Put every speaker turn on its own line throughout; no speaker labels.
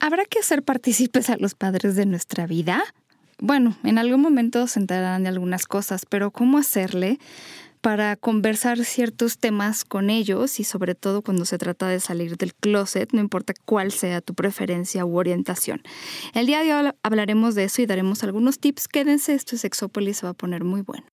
¿Habrá que hacer partícipes a los padres de nuestra vida? Bueno, en algún momento se enterarán de algunas cosas, pero ¿cómo hacerle para conversar ciertos temas con ellos y sobre todo cuando se trata de salir del closet, no importa cuál sea tu preferencia u orientación. El día de hoy hablaremos de eso y daremos algunos tips. Quédense, esto es Exópolis, se va a poner muy bueno.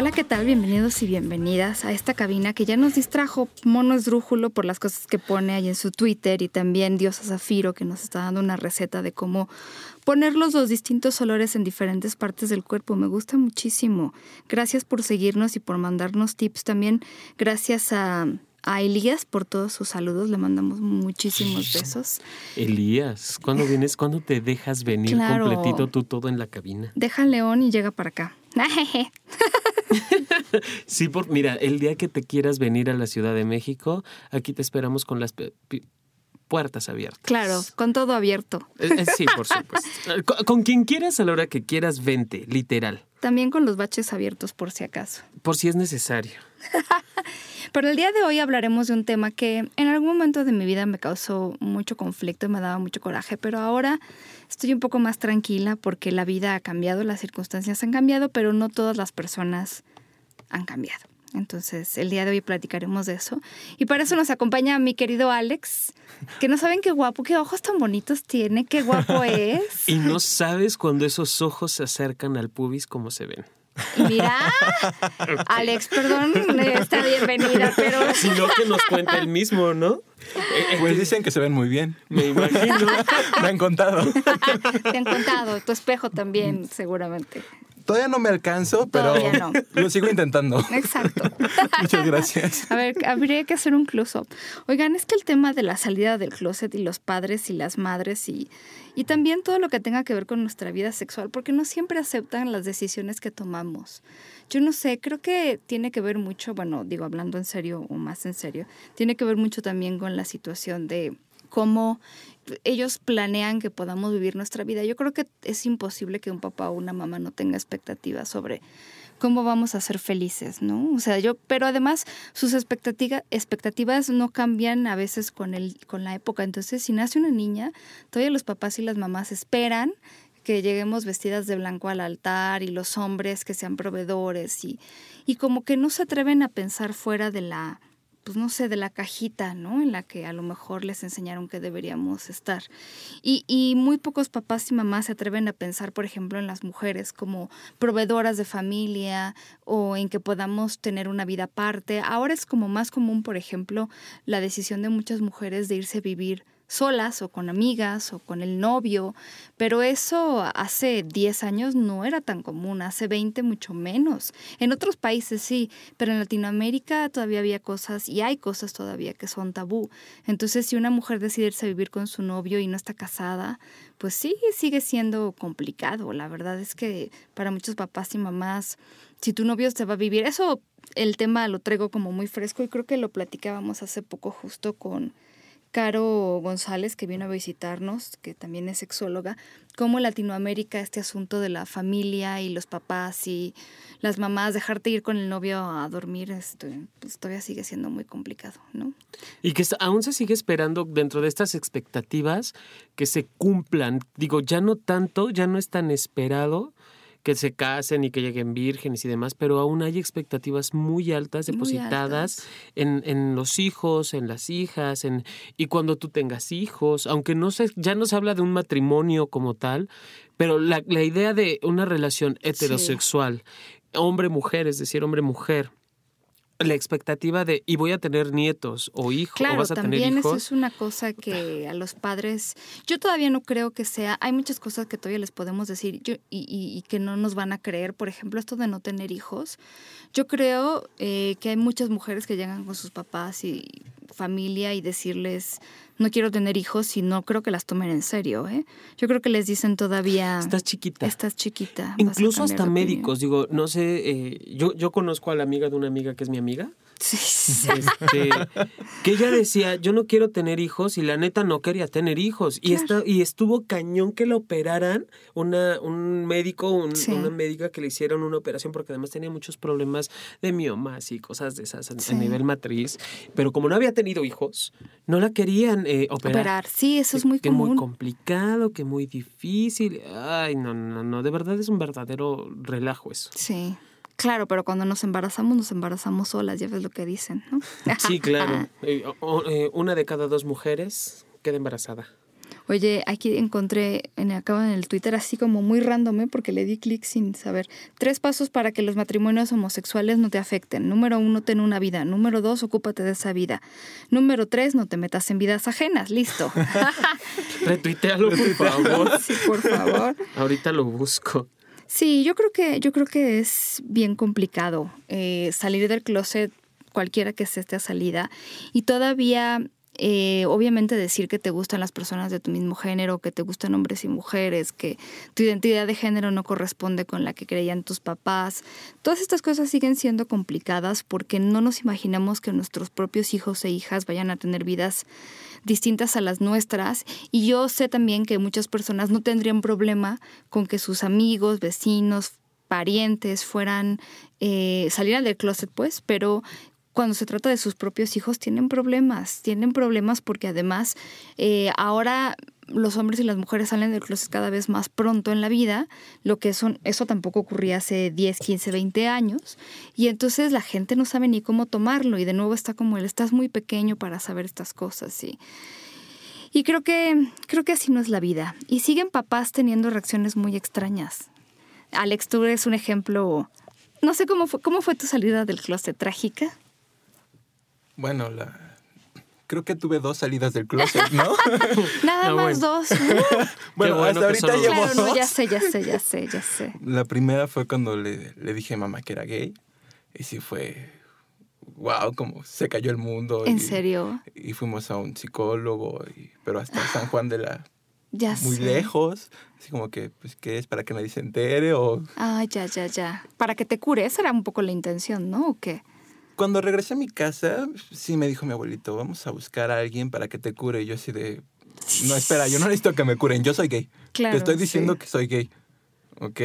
Hola, ¿qué tal? Bienvenidos y bienvenidas a esta cabina que ya nos distrajo Mono Esdrújulo por las cosas que pone ahí en su Twitter y también Diosa Zafiro que nos está dando una receta de cómo poner los dos distintos olores en diferentes partes del cuerpo. Me gusta muchísimo. Gracias por seguirnos y por mandarnos tips también. Gracias a a Elías por todos sus saludos, le mandamos muchísimos besos.
Elías, ¿cuándo vienes? ¿Cuándo te dejas venir completito tú todo en la cabina?
Deja León y llega para acá.
Sí, por, mira, el día que te quieras venir a la Ciudad de México, aquí te esperamos con las puertas abiertas.
Claro, con todo abierto.
Eh, eh, sí, por supuesto. Con, con, quien quieras a la hora que quieras, vente, literal.
También con los baches abiertos, por si acaso.
Por si es necesario.
Pero el día de hoy hablaremos de un tema que en algún momento de mi vida me causó mucho conflicto y me daba mucho coraje, pero ahora estoy un poco más tranquila porque la vida ha cambiado, las circunstancias han cambiado, pero no todas las personas han cambiado. Entonces, el día de hoy platicaremos de eso. Y para eso nos acompaña mi querido Alex, que no saben qué guapo, qué ojos tan bonitos tiene, qué guapo es.
Y no sabes cuando esos ojos se acercan al pubis cómo se ven.
Mira, Alex, perdón, está bienvenida, pero...
Sino que nos cuenta el mismo, ¿no?
Pues dicen que se ven muy bien.
Me imagino.
Me han contado.
Te han contado, tu espejo también, seguramente.
Todavía no me alcanzo, pero lo sigo intentando.
Exacto.
Muchas gracias.
A ver, habría que hacer un close-up. Oigan, es que el tema de la salida del closet y los padres y las madres y, y también todo lo que tenga que ver con nuestra vida sexual, porque no siempre aceptan las decisiones que tomamos. Yo no sé, creo que tiene que ver mucho, bueno, digo, hablando en serio o más en serio, tiene que ver mucho también con la situación de cómo ellos planean que podamos vivir nuestra vida. Yo creo que es imposible que un papá o una mamá no tenga expectativas sobre cómo vamos a ser felices, ¿no? O sea, yo, pero además sus expectativas, no cambian a veces con el, con la época. Entonces, si nace una niña, todavía los papás y las mamás esperan que lleguemos vestidas de blanco al altar y los hombres que sean proveedores y, y como que no se atreven a pensar fuera de la pues no sé, de la cajita, ¿no? En la que a lo mejor les enseñaron que deberíamos estar. Y, y muy pocos papás y mamás se atreven a pensar, por ejemplo, en las mujeres como proveedoras de familia o en que podamos tener una vida aparte. Ahora es como más común, por ejemplo, la decisión de muchas mujeres de irse a vivir solas o con amigas o con el novio, pero eso hace 10 años no era tan común, hace 20 mucho menos. En otros países sí, pero en Latinoamérica todavía había cosas y hay cosas todavía que son tabú. Entonces, si una mujer decide irse a vivir con su novio y no está casada, pues sí, sigue siendo complicado. La verdad es que para muchos papás y mamás, si tu novio se va a vivir, eso el tema lo traigo como muy fresco y creo que lo platicábamos hace poco justo con Caro González, que vino a visitarnos, que también es sexóloga, cómo Latinoamérica este asunto de la familia y los papás y las mamás, dejarte ir con el novio a dormir, este, pues todavía sigue siendo muy complicado, ¿no?
Y que aún se sigue esperando dentro de estas expectativas que se cumplan. Digo, ya no tanto, ya no es tan esperado que se casen y que lleguen vírgenes y demás, pero aún hay expectativas muy altas depositadas En, en, los hijos, en las hijas, en, y cuando tú tengas hijos, aunque no se, ya no se habla de un matrimonio como tal, pero la, la idea de una relación heterosexual, hombre-mujer, es decir, hombre-mujer, la expectativa de y voy a tener nietos o hijos o vas a tener hijos.
También eso es una cosa que a los padres yo todavía no creo que sea hay muchas cosas que todavía les podemos decir yo, y, y, que no nos van a creer por ejemplo esto de no tener hijos yo creo eh, que hay muchas mujeres que llegan con sus papás y familia y decirles no quiero tener hijos y no creo que las tomen en serio. ¿eh? Yo creo que les dicen todavía...
Estás chiquita.
Estás chiquita.
Incluso hasta médicos. Digo, no sé, eh, yo, yo conozco a la amiga de una amiga que es mi amiga. Este, que ella decía, yo no quiero tener hijos y la neta no quería tener hijos. Y, y estuvo cañón que la operaran, una, un médico, una médica que le hicieron una operación porque además tenía muchos problemas de miomas y cosas de esas a nivel matriz. Pero como no había tenido hijos, no la querían eh, operar. Operar,
sí, eso es muy
que
común.
muy complicado, que muy difícil. Ay, no, no, no, de verdad es un verdadero relajo eso.
Sí. Claro, pero cuando nos embarazamos, nos embarazamos solas, ya ves lo que dicen, ¿no?
Sí, claro. Eh, eh, una de cada dos mujeres queda embarazada.
Oye, aquí encontré, en, acabo en el Twitter así como muy random, ¿eh? porque le di clic sin saber. Tres pasos para que los matrimonios homosexuales no te afecten. Número uno, ten una vida. Número dos, ocúpate de esa vida. Número tres, no te metas en vidas ajenas. Listo.
Retuitealo, por favor.
Sí, por favor.
Ahorita lo busco.
Sí, yo creo que, yo creo que es bien complicado eh, salir del closet cualquiera que sea esta salida y todavía eh, obviamente decir que te gustan las personas de tu mismo género, que te gustan hombres y mujeres, que tu identidad de género no corresponde con la que creían tus papás. Todas estas cosas siguen siendo complicadas porque no nos imaginamos que nuestros propios hijos e hijas vayan a tener vidas distintas a las nuestras y yo sé también que muchas personas no tendrían problema con que sus amigos, vecinos, parientes fueran, eh, salieran del closet, pues, pero cuando se trata de sus propios hijos tienen problemas, tienen problemas porque además eh, ahora los hombres y las mujeres salen del closet cada vez más pronto en la vida, lo que son, eso tampoco ocurría hace 10, 15, 20 años, y entonces la gente no sabe ni cómo tomarlo, y de nuevo está como él, estás muy pequeño para saber estas cosas, y, y creo que, creo que así no es la vida. Y siguen papás teniendo reacciones muy extrañas. Alex, tú eres un ejemplo, no sé cómo fue, cómo fue tu salida del closet, trágica.
Bueno, la, creo que tuve dos salidas del closet, ¿no?
Nada más dos.
bueno, hasta ahorita llevo
dos. ya sé, ya sé, ya sé, ya sé.
La primera fue cuando le, le dije a mamá que era gay. Y sí fue, wow, como se cayó el mundo.
¿En serio?
Y fuimos a un psicólogo, pero hasta San Juan de la...
Ya
muy lejos, así como que, pues, ¿qué es? ¿Para que nadie se entere o...?
Ah, ya, ya, ya. Para que te cure, esa era un poco la intención, ¿no? ¿O qué?
Cuando regresé a mi casa, sí me dijo mi abuelito, vamos a buscar a alguien para que te cure. Y yo así de, no, espera, yo no necesito que me curen, yo soy gay. te estoy diciendo que soy gay. ¿Ok?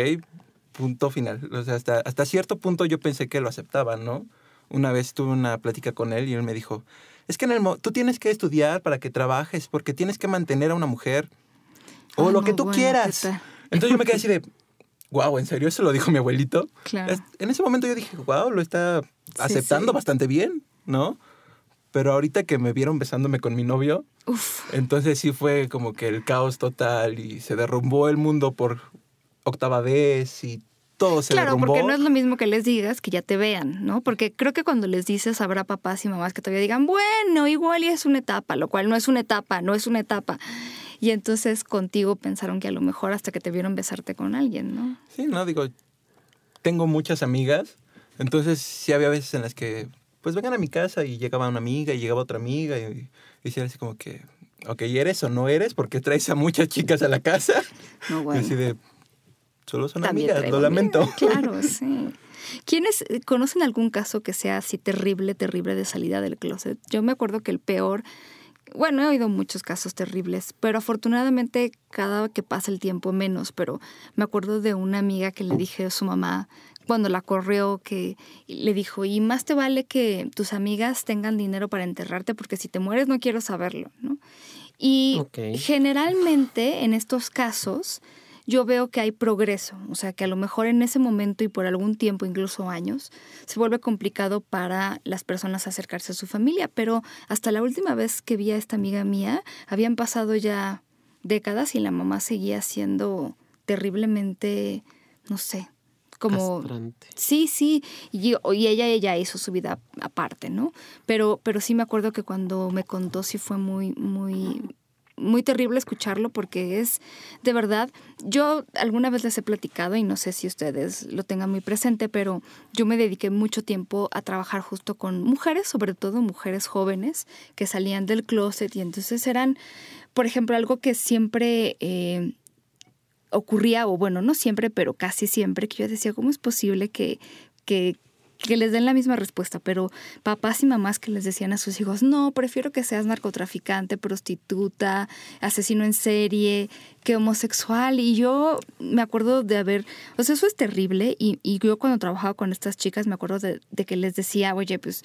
Punto final. O sea, hasta, hasta cierto punto yo pensé que lo aceptaba, ¿no? Una vez tuve una plática con él y él me dijo, es que en el tú tienes que estudiar para que trabajes porque tienes que mantener a una mujer o lo que tú quieras. Entonces yo me quedé así de, wow, ¿en serio? Eso lo dijo mi abuelito.
Claro.
En ese momento yo dije, wow, lo está aceptando bastante bien, ¿no? Pero ahorita que me vieron besándome con mi novio, entonces sí fue como que el caos total y se derrumbó el mundo por octava vez y todo se
claro,
derrumbó.
porque no es lo mismo que les digas que ya te vean, ¿no? Porque creo que cuando les dices habrá papás y mamás que todavía digan, bueno, igual y es una etapa, lo cual no es una etapa, no es una etapa. Y entonces contigo pensaron que a lo mejor hasta que te vieron besarte con alguien, ¿no?
Sí, no, digo, tengo muchas amigas, entonces sí había veces en las que, pues vengan a mi casa y llegaba una amiga y llegaba otra amiga y, y así como que, ok, ¿eres o no eres? Porque traes a muchas chicas a la casa.
No, bueno.
Y así de, solo son amigas, lo lamento.
Claro, sí. ¿Quiénes conocen algún caso que sea así terrible, terrible de salida del closet? Yo me acuerdo que el peor bueno, he oído muchos casos terribles, pero afortunadamente cada que pasa el tiempo menos, pero me acuerdo de una amiga que le dije a su mamá cuando la corrió que le dijo, y más te vale que tus amigas tengan dinero para enterrarte porque si te mueres no quiero saberlo, ¿no? Y generalmente en estos casos yo veo que hay progreso, o sea, que a lo mejor en ese momento y por algún tiempo, incluso años, se vuelve complicado para las personas acercarse a su familia, pero hasta la última vez que vi a esta amiga mía, habían pasado ya décadas y la mamá seguía siendo terriblemente, no sé, como sí sí y, y, ella ella hizo su vida aparte no pero pero sí me acuerdo que cuando me contó sí fue muy muy muy terrible escucharlo porque es de verdad, yo alguna vez les he platicado y no sé si ustedes lo tengan muy presente, pero yo me dediqué mucho tiempo a trabajar justo con mujeres, sobre todo mujeres jóvenes que salían del closet y entonces eran, por ejemplo, algo que siempre... Eh, ocurría, o bueno, no siempre, pero casi siempre, que yo decía, ¿cómo es posible que, que, que les den la misma respuesta, pero papás y mamás que les decían a sus hijos, no, prefiero que seas narcotraficante, prostituta, asesino en serie, que homosexual. Y yo me acuerdo de haber, o sea, eso es terrible. Y, y yo cuando trabajaba con estas chicas me acuerdo de, de que les decía, oye, pues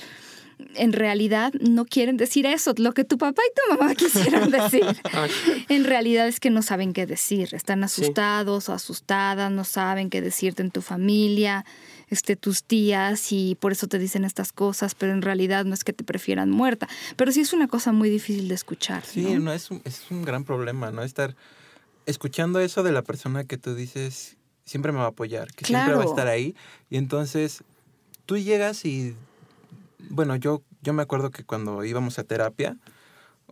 en realidad no quieren decir eso, lo que tu papá y tu mamá quisieran decir. en realidad es que no saben qué decir, están asustados o asustadas, no saben qué decirte en tu familia este, tus tías y por eso te dicen estas cosas, pero en realidad no es que te prefieran muerta. Pero sí es una cosa muy difícil de escuchar.
Sí, no, es, un, es un gran problema, ¿no? Estar escuchando eso de la persona que tú dices siempre me va a apoyar, que siempre va a estar ahí. Y entonces tú llegas y, bueno, yo, yo me acuerdo que cuando íbamos a terapia,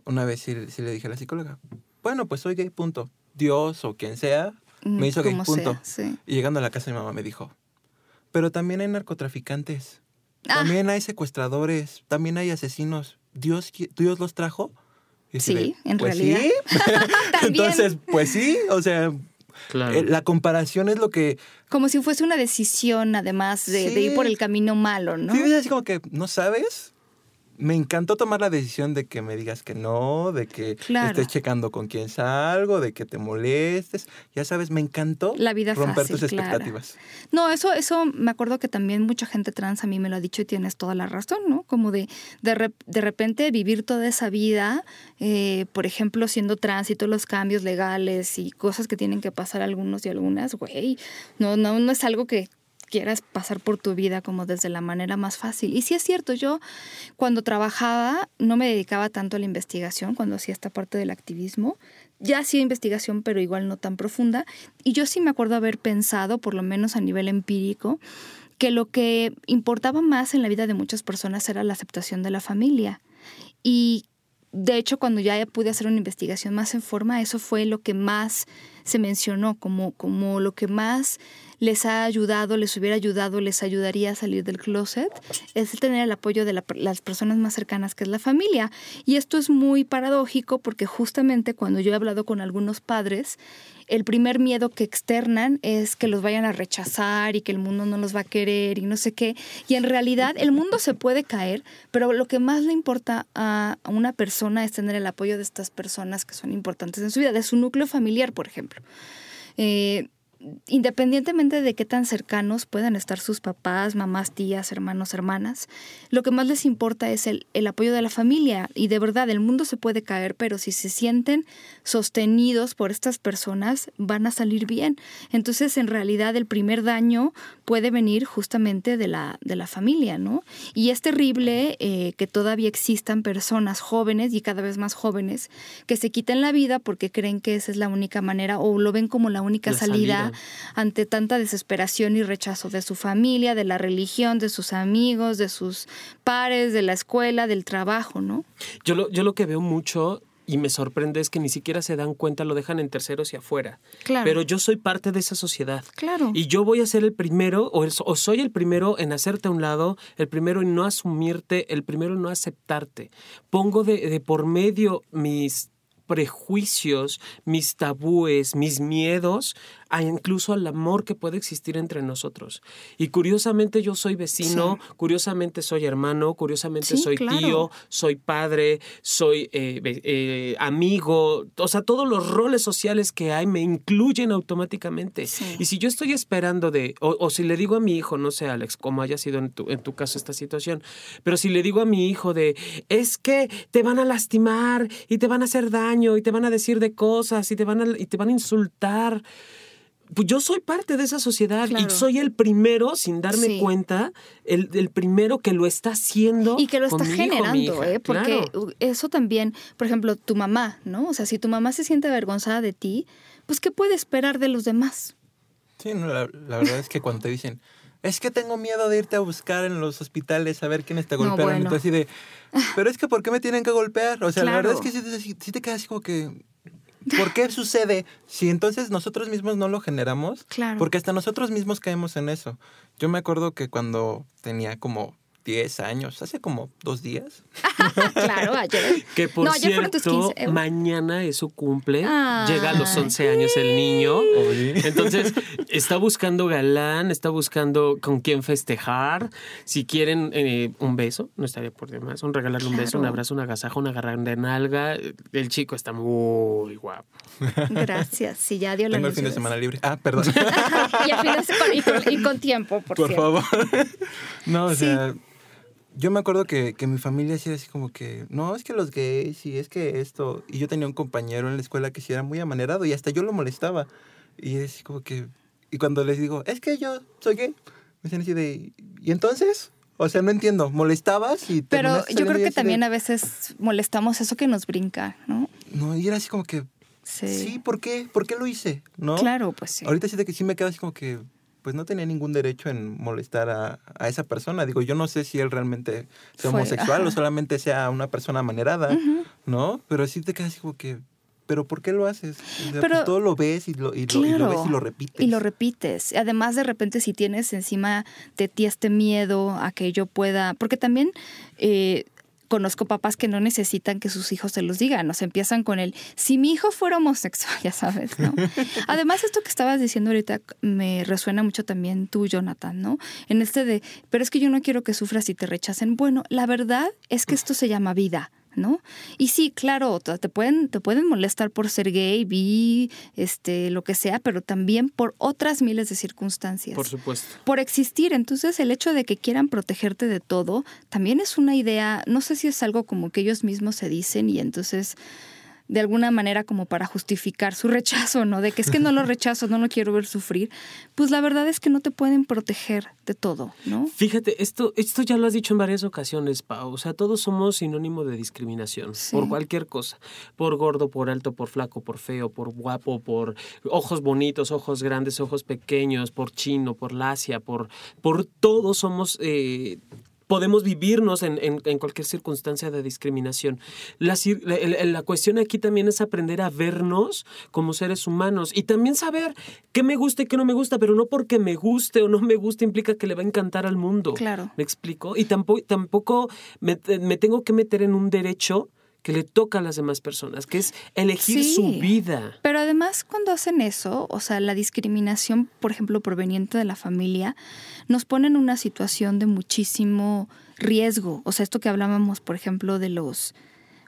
una vez sí, le dije a la psicóloga, bueno, pues soy gay, punto. Dios o quien sea me hizo gay, punto. Y llegando a la casa mi mamá me dijo, pero también hay narcotraficantes, ah. también hay secuestradores, también hay asesinos. ¿Dios, Dios los trajo?
sí, en pues realidad. Sí.
Entonces, pues sí, o sea, eh, la comparación es lo que...
Como si fuese una decisión, además, de, de, ir por el camino malo, ¿no?
Sí, es así como que, ¿no sabes? Me encantó tomar la decisión de que me digas que no, de que estés checando con quién salgo, de que te molestes. Ya sabes, me encantó
la vida
romper tus expectativas.
No, eso, eso me acuerdo que también mucha gente trans a mí me lo ha dicho y tienes toda la razón, ¿no? Como de de, de repente vivir toda esa vida, eh, por ejemplo, siendo trans y todos los cambios legales y cosas que tienen que pasar algunos y algunas, güey, no, no, no es algo que quieras pasar por tu vida como desde la manera más fácil. Y sí es cierto, yo cuando trabajaba no me dedicaba tanto a la investigación, cuando hacía esta parte del activismo, ya hacía investigación, pero igual no tan profunda. Y yo sí me acuerdo haber pensado, por lo menos a nivel empírico, que lo que importaba más en la vida de muchas personas era la aceptación de la familia. Y de hecho, cuando ya pude hacer una investigación más en forma, eso fue lo que más se mencionó, como, como lo que más les ha ayudado, les hubiera ayudado, les ayudaría a salir del closet, es tener el apoyo de las personas más cercanas, que es la familia. Y esto es muy paradójico porque justamente cuando yo he hablado con algunos padres, el primer miedo que externan es que los vayan a rechazar y que el mundo no los va a querer y no sé qué. Y en realidad el mundo se puede caer, pero lo que más le importa a una persona es tener el apoyo de estas personas que son importantes en su vida, de su núcleo familiar, por ejemplo. Eh, independientemente de qué tan cercanos puedan estar sus papás, mamás, tías, hermanos, hermanas, lo que más les importa es el, el, apoyo de la familia. Y de verdad, el mundo se puede caer, pero si se sienten sostenidos por estas personas, van a salir bien. Entonces, en realidad, el primer daño puede venir justamente de la, de la familia, ¿no? Y es terrible eh, que todavía existan personas jóvenes y cada vez más jóvenes que se quiten la vida porque creen que esa es la única manera o lo ven como la única salida ante tanta desesperación y rechazo de su familia, de la religión, de sus amigos, de sus pares, de la escuela, del trabajo, ¿no?
Yo lo, yo lo que veo mucho y me sorprende es que ni siquiera se dan cuenta, lo dejan en terceros y afuera. Claro. Pero yo soy parte de esa sociedad.
Claro.
Y yo voy a ser el primero, o, o, soy el primero en hacerte a un lado, el primero en no asumirte, el primero en no aceptarte. Pongo de, de por medio mis prejuicios, mis tabúes, mis miedos, a incluso al amor que puede existir entre nosotros. Y curiosamente yo soy vecino, curiosamente soy hermano, curiosamente soy tío, soy padre, soy eh, eh, amigo, o sea, todos los roles sociales que hay me incluyen automáticamente. Y si yo estoy esperando de, o, si le digo a mi hijo, no sé Alex, cómo haya sido en tu, en tu caso esta situación, pero si le digo a mi hijo de, es que te van a lastimar y te van a hacer daño, y te van a decir de cosas y te van a, y te van a insultar. Pues yo soy parte de esa sociedad y soy el primero, sin darme cuenta, el, el, primero que lo está haciendo.
Y que lo está generando, ¿eh? Porque eso también, por ejemplo, tu mamá, ¿no? O sea, si tu mamá se siente avergonzada de ti, pues ¿qué puede esperar de los demás?
Sí, la, la verdad es que cuando te dicen, es que tengo miedo de irte a buscar en los hospitales a ver quiénes te golpearon. Entonces, así de, pero es que ¿por qué me tienen que golpear? O sea, la verdad es que sí, te quedas así como que, ¿por qué sucede? Si entonces nosotros mismos no lo generamos, claro. porque hasta nosotros mismos caemos en eso. Yo me acuerdo que cuando tenía como 10 años, hace como dos días.
claro, ayer.
Que por no, ayer cierto, tus 15. mañana es su cumple, llega a los 11 años el niño, entonces está buscando galán, está buscando con quién festejar, si quieren eh, un beso, no estaría por demás, un regalarle un beso, un abrazo, un agasajo, una agarrada de nalga, el chico está muy guapo.
Gracias, sí, ya dio la
Tengo el fin de semana libre. Ah, perdón.
y, el fin de semana, y, con, tiempo, por,
por favor. no, o sea yo me acuerdo que, que mi familia decía así como que, no, es que los gays y es que esto. Y yo tenía un compañero en la escuela que sí era muy amanerado y hasta yo lo molestaba. Y es así como que, y cuando les digo, es que yo soy gay, me dicen así de, ¿y entonces? O sea, no entiendo, molestabas y...
Pero yo creo que también a veces molestamos eso que nos brinca, ¿no?
No, y era así como que, sí, sí ¿por qué? ¿Por qué lo hice? ¿No?
Claro, pues sí.
Ahorita sí de que sí me quedo así como que, pues no tenía ningún derecho en molestar a, esa persona. Digo, yo no sé si él realmente sea homosexual o solamente sea una persona manerada, ¿no? Pero sí te quedas como que, ¿pero por qué lo haces? Pues, Pero, todo lo ves y lo, y, lo, y lo, ves y lo repites.
Y lo repites. Además, de repente, si tienes encima de ti este miedo a que yo pueda, porque también... Eh, conozco papás que no necesitan que sus hijos se los digan, nos empiezan con el, si mi hijo fuera homosexual, ya sabes, ¿no? Además, esto que estabas diciendo ahorita me resuena mucho también tú, Jonathan, ¿no? En este de, pero es que yo no quiero que sufras y te rechacen. Bueno, la verdad es que esto se llama vida. ¿No? Y sí, claro, te pueden, te pueden molestar por ser gay, bi, este, lo que sea, pero también por otras miles de circunstancias.
Por supuesto.
Por existir. Entonces, el hecho de que quieran protegerte de todo, también es una idea, no sé si es algo como que ellos mismos se dicen y entonces de alguna manera como para justificar su rechazo, ¿no? De que es que no lo rechazo, no lo quiero ver sufrir, pues la verdad es que no te pueden proteger de todo, ¿no?
Fíjate, esto, esto ya lo has dicho en varias ocasiones, Pau. O sea, todos somos sinónimo de discriminación por cualquier cosa. Por gordo, por alto, por flaco, por feo, por guapo, por ojos bonitos, ojos grandes, ojos pequeños, por chino, por lacia, por, por todos somos eh, podemos vivirnos en, en, cualquier circunstancia de discriminación. La, la, cuestión aquí también es aprender a vernos como seres humanos y también saber qué me gusta y qué no me gusta, pero no porque me guste o no me guste implica que le va a encantar al mundo.
Claro.
¿Me explico? Y tampoco, tampoco me, me tengo que meter en un derecho que le toca a las demás personas, que es elegir su vida.
Pero además cuando hacen eso, o sea, la discriminación, por ejemplo, proveniente de la familia, nos pone en una situación de muchísimo riesgo. O sea, esto que hablábamos, por ejemplo, de los,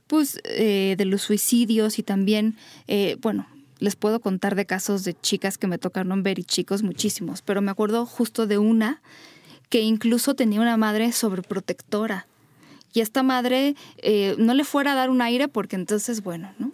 pues, eh, de los suicidios y también, eh, bueno, les puedo contar de casos de chicas que me tocaron ver y chicos muchísimos, pero me acuerdo justo de una que incluso tenía una madre sobreprotectora y esta madre eh, no le fuera a dar un aire porque entonces, bueno, ¿no?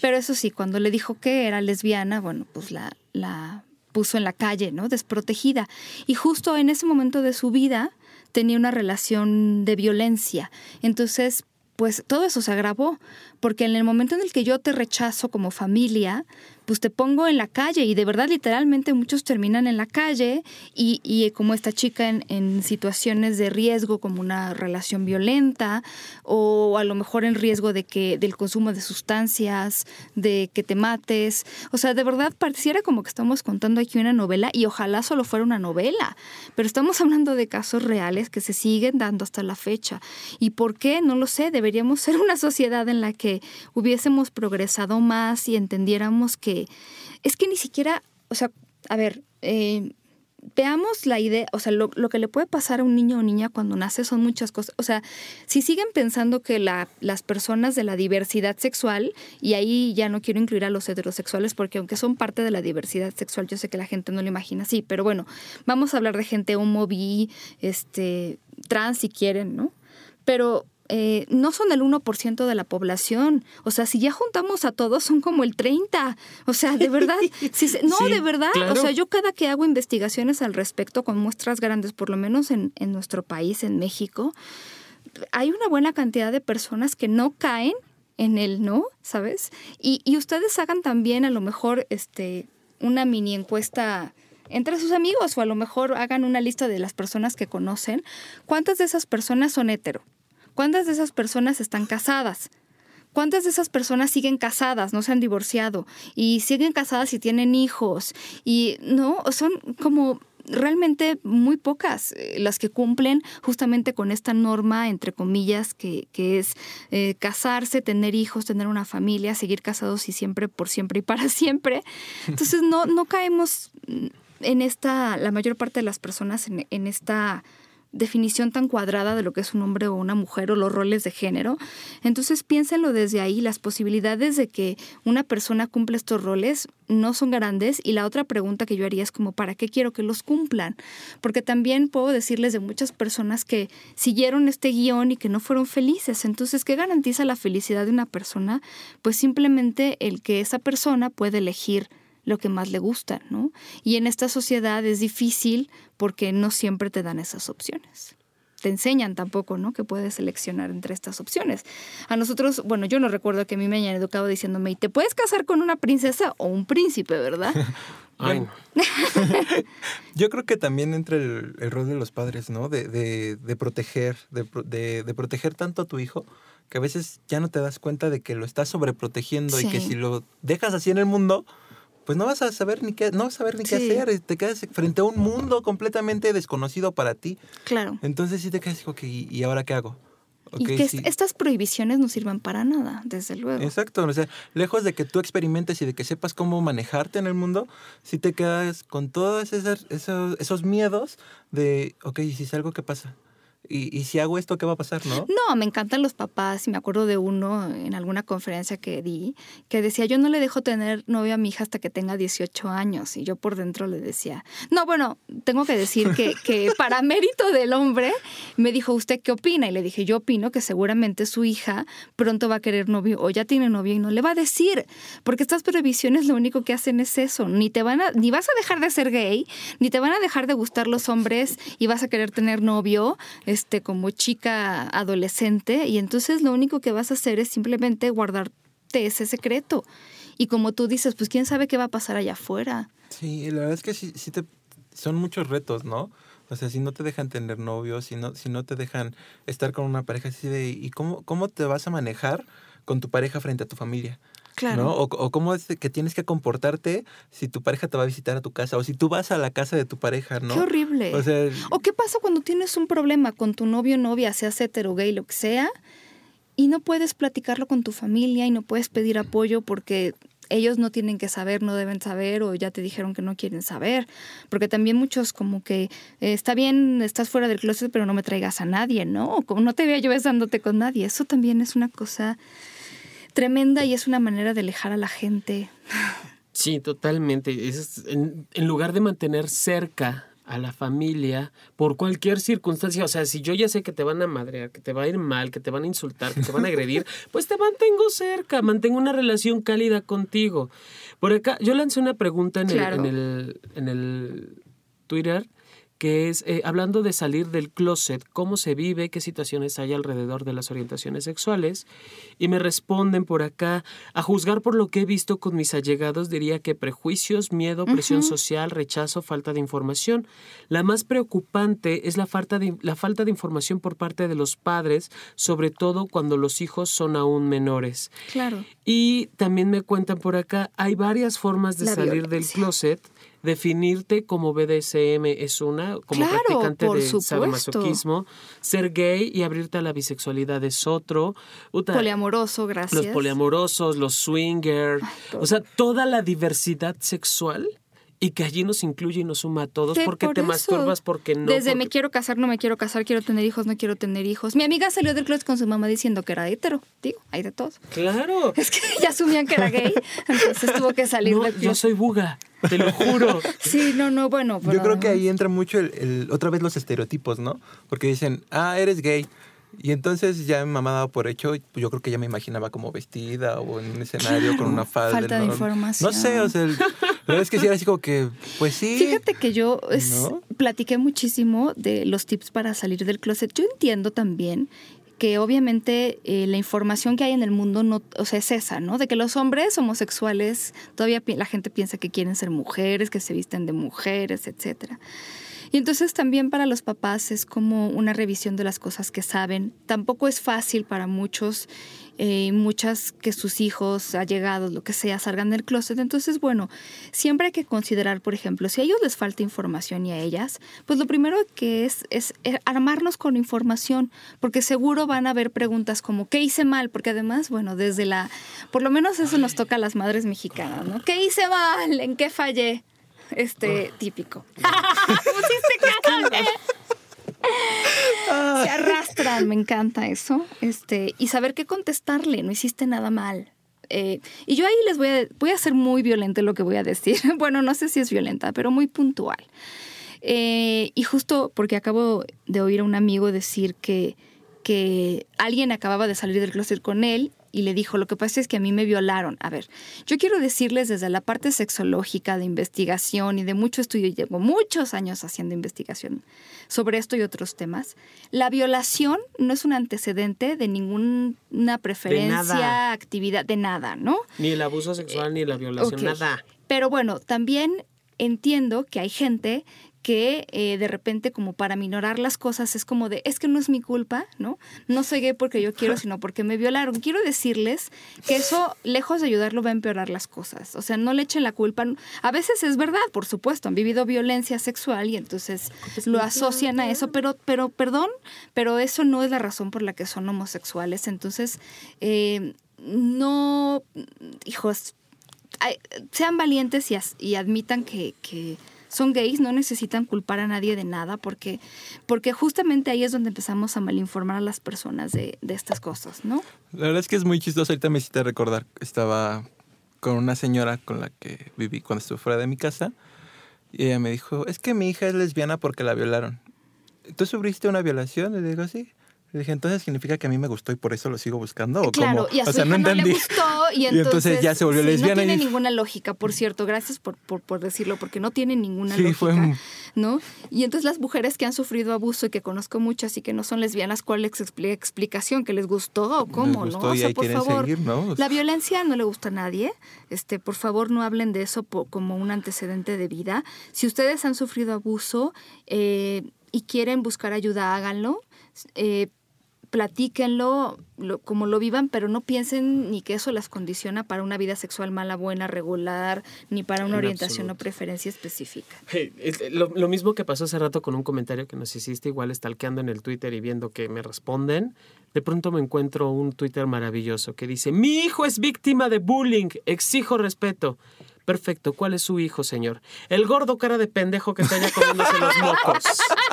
Pero eso sí, cuando le dijo que era lesbiana, bueno, pues la, la puso en la calle, ¿no? Desprotegida. Y justo en ese momento de su vida tenía una relación de violencia. Entonces, pues todo eso se agravó, porque en el momento en el que yo te rechazo como familia, pues te pongo en la calle y de verdad literalmente muchos terminan en la calle y, y como esta chica en, en, situaciones de riesgo como una relación violenta o a lo mejor en riesgo de que del consumo de sustancias, de que te mates. O sea, de verdad pareciera como que estamos contando aquí una novela y ojalá solo fuera una novela, pero estamos hablando de casos reales que se siguen dando hasta la fecha. ¿Y por qué? No lo sé, deberíamos ser una sociedad en la que hubiésemos progresado más y entendiéramos que es que ni siquiera, o sea, a ver, eh, veamos la idea, o sea, lo, que le puede pasar a un niño o niña cuando nace son muchas cosas. O sea, si siguen pensando que la, las personas de la diversidad sexual, y ahí ya no quiero incluir a los heterosexuales porque aunque son parte de la diversidad sexual, yo sé que la gente no lo imagina así, pero bueno, vamos a hablar de gente homo, este, trans si quieren, ¿no? Pero eh, no son el 1% de la población. O sea, si ya juntamos a todos, son como el 30%. O sea, de verdad. no, de verdad. O sea, yo cada que hago investigaciones al respecto con muestras grandes, por lo menos en, en nuestro país, en México, hay una buena cantidad de personas que no caen en el no, ¿sabes? Y, y ustedes hagan también a lo mejor este, una mini encuesta entre sus amigos o a lo mejor hagan una lista de las personas que conocen, ¿cuántas de esas personas son hetero? ¿Cuántas de esas personas están casadas? ¿Cuántas de esas personas siguen casadas, no se han divorciado y siguen casadas y tienen hijos? Y no, son como realmente muy pocas eh, las que cumplen justamente con esta norma, entre comillas, que, es eh, casarse, tener hijos, tener una familia, seguir casados y siempre, por siempre y para siempre. Entonces no, no caemos en esta, la mayor parte de las personas en esta definición tan cuadrada de lo que es un hombre o una mujer o los roles de género. Entonces piénsenlo desde ahí, las posibilidades de que una persona cumpla estos roles no son grandes y la otra pregunta que yo haría es como, ¿para qué quiero que los cumplan? Porque también puedo decirles de muchas personas que siguieron este guion y que no fueron felices. Entonces, ¿qué garantiza la felicidad de una persona? Pues simplemente el que esa persona puede elegir lo que más le gusta, ¿no? Y en esta sociedad es difícil porque no siempre te dan esas opciones. Te enseñan tampoco, ¿no? Que puedes seleccionar entre estas opciones. A nosotros, bueno, yo no recuerdo que a mí me hayan educado diciéndome, ¿y te puedes casar con una princesa o un príncipe, verdad?
Ay. yo creo que también entra el, rol de los padres, ¿no? De, de, proteger, de, de, proteger tanto a tu hijo que a veces ya no te das cuenta de que lo estás sobreprotegiendo y que si lo dejas así en el mundo, pues no vas a saber ni qué, no vas a saber ni qué hacer, te quedas frente a un mundo completamente desconocido para ti.
Claro.
Entonces sí te quedas, ok, ¿y ahora qué hago?
y que estas prohibiciones no sirvan para nada, desde luego.
Exacto, o sea, lejos de que tú experimentes y de que sepas cómo manejarte en el mundo, si te quedas con todos esos, esos, esos miedos de, ok, ¿y si es algo que pasa? ¿Y, si hago esto, qué va a pasar, no?
No, me encantan los papás y me acuerdo de uno en alguna conferencia que di que decía, yo no le dejo tener novia a mi hija hasta que tenga 18 años. Y yo por dentro le decía, no, bueno, tengo que decir que, que para mérito del hombre, me dijo, ¿usted qué opina? Y le dije, yo opino que seguramente su hija pronto va a querer novio o ya tiene novio y no le va a decir, porque estas previsiones lo único que hacen es eso, ni te van a, ni vas a dejar de ser gay, ni te van a dejar de gustar los hombres y vas a querer tener novio este, como chica adolescente y entonces lo único que vas a hacer es simplemente guardarte ese secreto. Y como tú dices, pues quién sabe qué va a pasar allá afuera.
Sí, la verdad es que sí, sí te, son muchos retos, ¿no? O sea, si no te dejan tener novios, si no, si no te dejan estar con una pareja así de, ¿y cómo, cómo te vas a manejar con tu pareja frente a tu familia? Claro. O, cómo es que tienes que comportarte si tu pareja te va a visitar a tu casa o si tú vas a la casa de tu pareja, ¿no?
Qué horrible. O, sea, o qué pasa cuando tienes un problema con tu novio o novia, sea hetero, gay, lo que sea, y no puedes platicarlo con tu familia y no puedes pedir apoyo porque ellos no tienen que saber, no deben saber o ya te dijeron que no quieren saber, porque también muchos como que eh, está bien, estás fuera del closet, pero no me traigas a nadie, ¿no? O como no te vea yo besándote con nadie, eso también es una cosa tremenda y es una manera de alejar a la gente.
Sí, totalmente. Es, en, lugar de mantener cerca a la familia por cualquier circunstancia. O sea, si yo ya sé que te van a madrear, que te va a ir mal, que te van a insultar, que te van a agredir, pues te mantengo cerca, mantengo una relación cálida contigo. Por acá, yo lancé una pregunta en, el, en, el, en el Twitter que es eh, hablando de salir del closet, cómo se vive, qué situaciones hay alrededor de las orientaciones sexuales. Y me responden por acá, a juzgar por lo que he visto con mis allegados, diría que prejuicios, miedo, presión social, rechazo, falta de información. La más preocupante es la falta, de, la falta de información por parte de los padres, sobre todo cuando los hijos son aún menores.
Claro.
Y también me cuentan por acá, hay varias formas de salir del closet definirte como BDSM es una, como practicante de sadomasoquismo, ser gay y abrirte a la bisexualidad es otro.
poliamoroso, gracias.
Los poliamorosos, los swingers, o sea, toda la diversidad sexual y que allí nos incluye y nos suma a todos porque te masturbas, porque no.
Desde me quiero casar, no me quiero casar, quiero tener hijos, no quiero tener hijos. Mi amiga salió del closet con su mamá diciendo que era hetero. Digo, hay de todos.
Claro.
Es que ya asumían que era gay, entonces tuvo que salir
no, Yo soy buga. Te lo juro.
sí, no, no, bueno.
Yo creo que ahí entra mucho el, otra vez los estereotipos, ¿no? Porque dicen, ah, eres gay. Y entonces ya mi mamá daba por hecho, pues yo creo que ya me imaginaba como vestida o en un escenario con una falda.
Falta de información.
No sé, o sea, la verdad es que sí era así como que, pues sí.
Fíjate que yo platiqué muchísimo de los tips para salir del closet. Yo entiendo también que obviamente eh, la información que hay en el mundo no, o sea, es esa, ¿no? De que los hombres homosexuales, todavía la gente piensa que quieren ser mujeres, que se visten de mujeres, etcétera. Y entonces también para los papás es como una revisión de las cosas que saben. Tampoco es fácil para muchos, eh, muchas que sus hijos, allegados, lo que sea, salgan del closet. Entonces, bueno, siempre hay que considerar, por ejemplo, si a ellos les falta información y a ellas, pues lo primero que es es armarnos con información, porque seguro van a haber preguntas como, ¿qué hice mal? Porque además, bueno, desde la, por lo menos eso nos toca a las madres mexicanas, ¿no? ¿Qué hice mal? ¿En qué fallé? este típico. arrastran, me encanta eso. Este, y saber qué contestarle, no hiciste nada mal. Eh, y yo ahí les voy a, voy a ser muy violenta lo que voy a decir. Bueno, no sé si es violenta, pero muy puntual. Eh, y justo porque acabo de oír a un amigo decir que, que alguien acababa de salir del closet con él y le dijo, lo que pasa es que a mí me violaron. A ver, yo quiero decirles desde la parte sexológica de investigación y de mucho estudio, llevo muchos años haciendo investigación sobre esto y otros temas, la violación no es un antecedente de ninguna preferencia, actividad, de nada, ¿no?
Ni el abuso sexual, ni la violación, nada.
Pero bueno, también entiendo que hay gente que eh, de repente como para minorar las cosas es como de, es que no es mi culpa, ¿no? No soy gay porque yo quiero, sino porque me violaron. Quiero decirles que eso, lejos de ayudarlo, va a empeorar las cosas. O sea, no le echen la culpa. A veces es verdad, por supuesto, han vivido violencia sexual y entonces lo asocian a eso, pero, pero, perdón, pero eso no es la razón por la que son homosexuales. Entonces, eh, no, hijos, sean valientes y, y admitan que, que son gays, no necesitan culpar a nadie de nada porque, porque justamente ahí es donde empezamos a malinformar a las personas de, de estas cosas, ¿no?
La verdad es que es muy chistoso. Ahorita me hiciste recordar, estaba con una señora con la que viví cuando estuve fuera de mi casa y ella me dijo, es que mi hija es lesbiana porque la violaron. ¿Tú sufriste una violación? Y le digo, sí. Le dije, entonces significa que a mí me gustó y por eso lo sigo buscando. ¿o
claro, y a su o sea, no, le gustó y entonces,
ya se volvió lesbiana.
No tiene ninguna lógica, por cierto. Gracias por, por, por decirlo, porque no tiene ninguna sí, lógica. Fue... ¿no? Y entonces las mujeres que han sufrido abuso y que conozco muchas y que no son lesbianas, ¿cuál es la explicación? ¿Que les gustó o cómo?
Gustó ¿no? O sea, por favor, seguir, ¿no?
la violencia no le gusta a nadie. Este, por favor, no hablen de eso como un antecedente de vida. Si ustedes han sufrido abuso eh, y quieren buscar ayuda, háganlo. Eh, platíquenlo como lo vivan, pero no piensen ni que eso las condiciona para una vida sexual mala, buena, regular, ni para una orientación o preferencia específica.
lo, mismo que pasó hace rato con un comentario que nos hiciste, igual stalkeando en el Twitter y viendo que me responden, de pronto me encuentro un Twitter maravilloso que dice, mi hijo es víctima de bullying, exijo respeto. Perfecto. ¿Cuál es su hijo, señor? El gordo cara de pendejo que está allá comiéndose los mocos.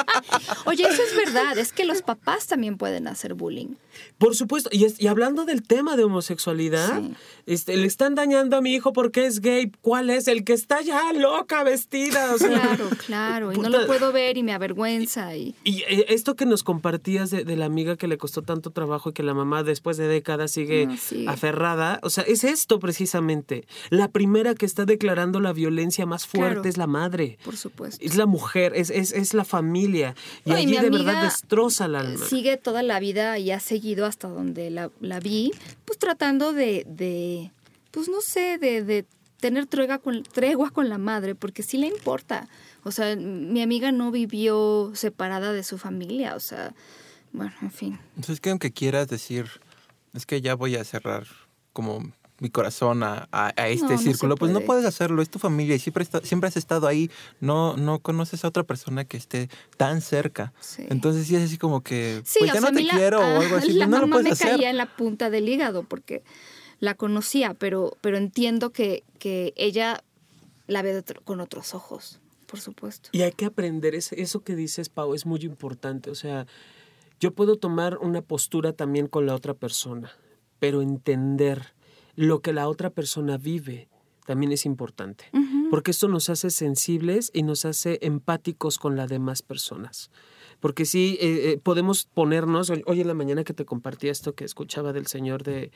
Oye, eso es verdad. Es que los papás también pueden hacer bullying.
Por supuesto. Y, y hablando del tema de homosexualidad, este, le están dañando a mi hijo porque es gay. ¿Cuál es? El que está ya loca vestida.
claro, claro. Y no lo puedo ver y me avergüenza. Y,
y eh, esto que nos compartías de, la amiga que le costó tanto trabajo y que la mamá después de décadas sigue aferrada. O sea, es esto precisamente. La primera que está declarando la violencia más fuerte es la madre.
Por supuesto.
Es la mujer, es, es, es la familia. Y allí de verdad destroza la alma.
Sigue toda la vida y ha seguido hasta donde la, la vi, pues tratando de, de pues no sé, de, de tener tregua con, tregua con la madre, porque sí le importa. O sea, mi amiga no vivió separada de su familia, o sea, bueno, en fin.
Entonces, que aunque quieras decir, es que ya voy a cerrar como mi corazón a, a, este círculo, pues no puedes hacerlo, es tu familia y siempre, siempre has estado ahí, no, no conoces a otra persona que esté tan cerca. Entonces sí es así como que, pues ya no te quiero o algo así,
la
no
lo
puedes
me
hacer.
caía en la punta del hígado porque la conocía, pero, pero entiendo que, que ella la ve con otros ojos, por supuesto.
Y hay que aprender, eso que dices, Pau, es muy importante, o sea, yo puedo tomar una postura también con la otra persona, pero entender lo que la otra persona vive también es importante, porque esto nos hace sensibles y nos hace empáticos con las demás personas. Porque sí, eh, eh, podemos ponernos, hoy en la mañana que te compartí esto que escuchaba del señor de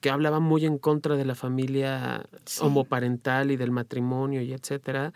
que hablaba muy en contra de la familia homoparental y del matrimonio y etcétera.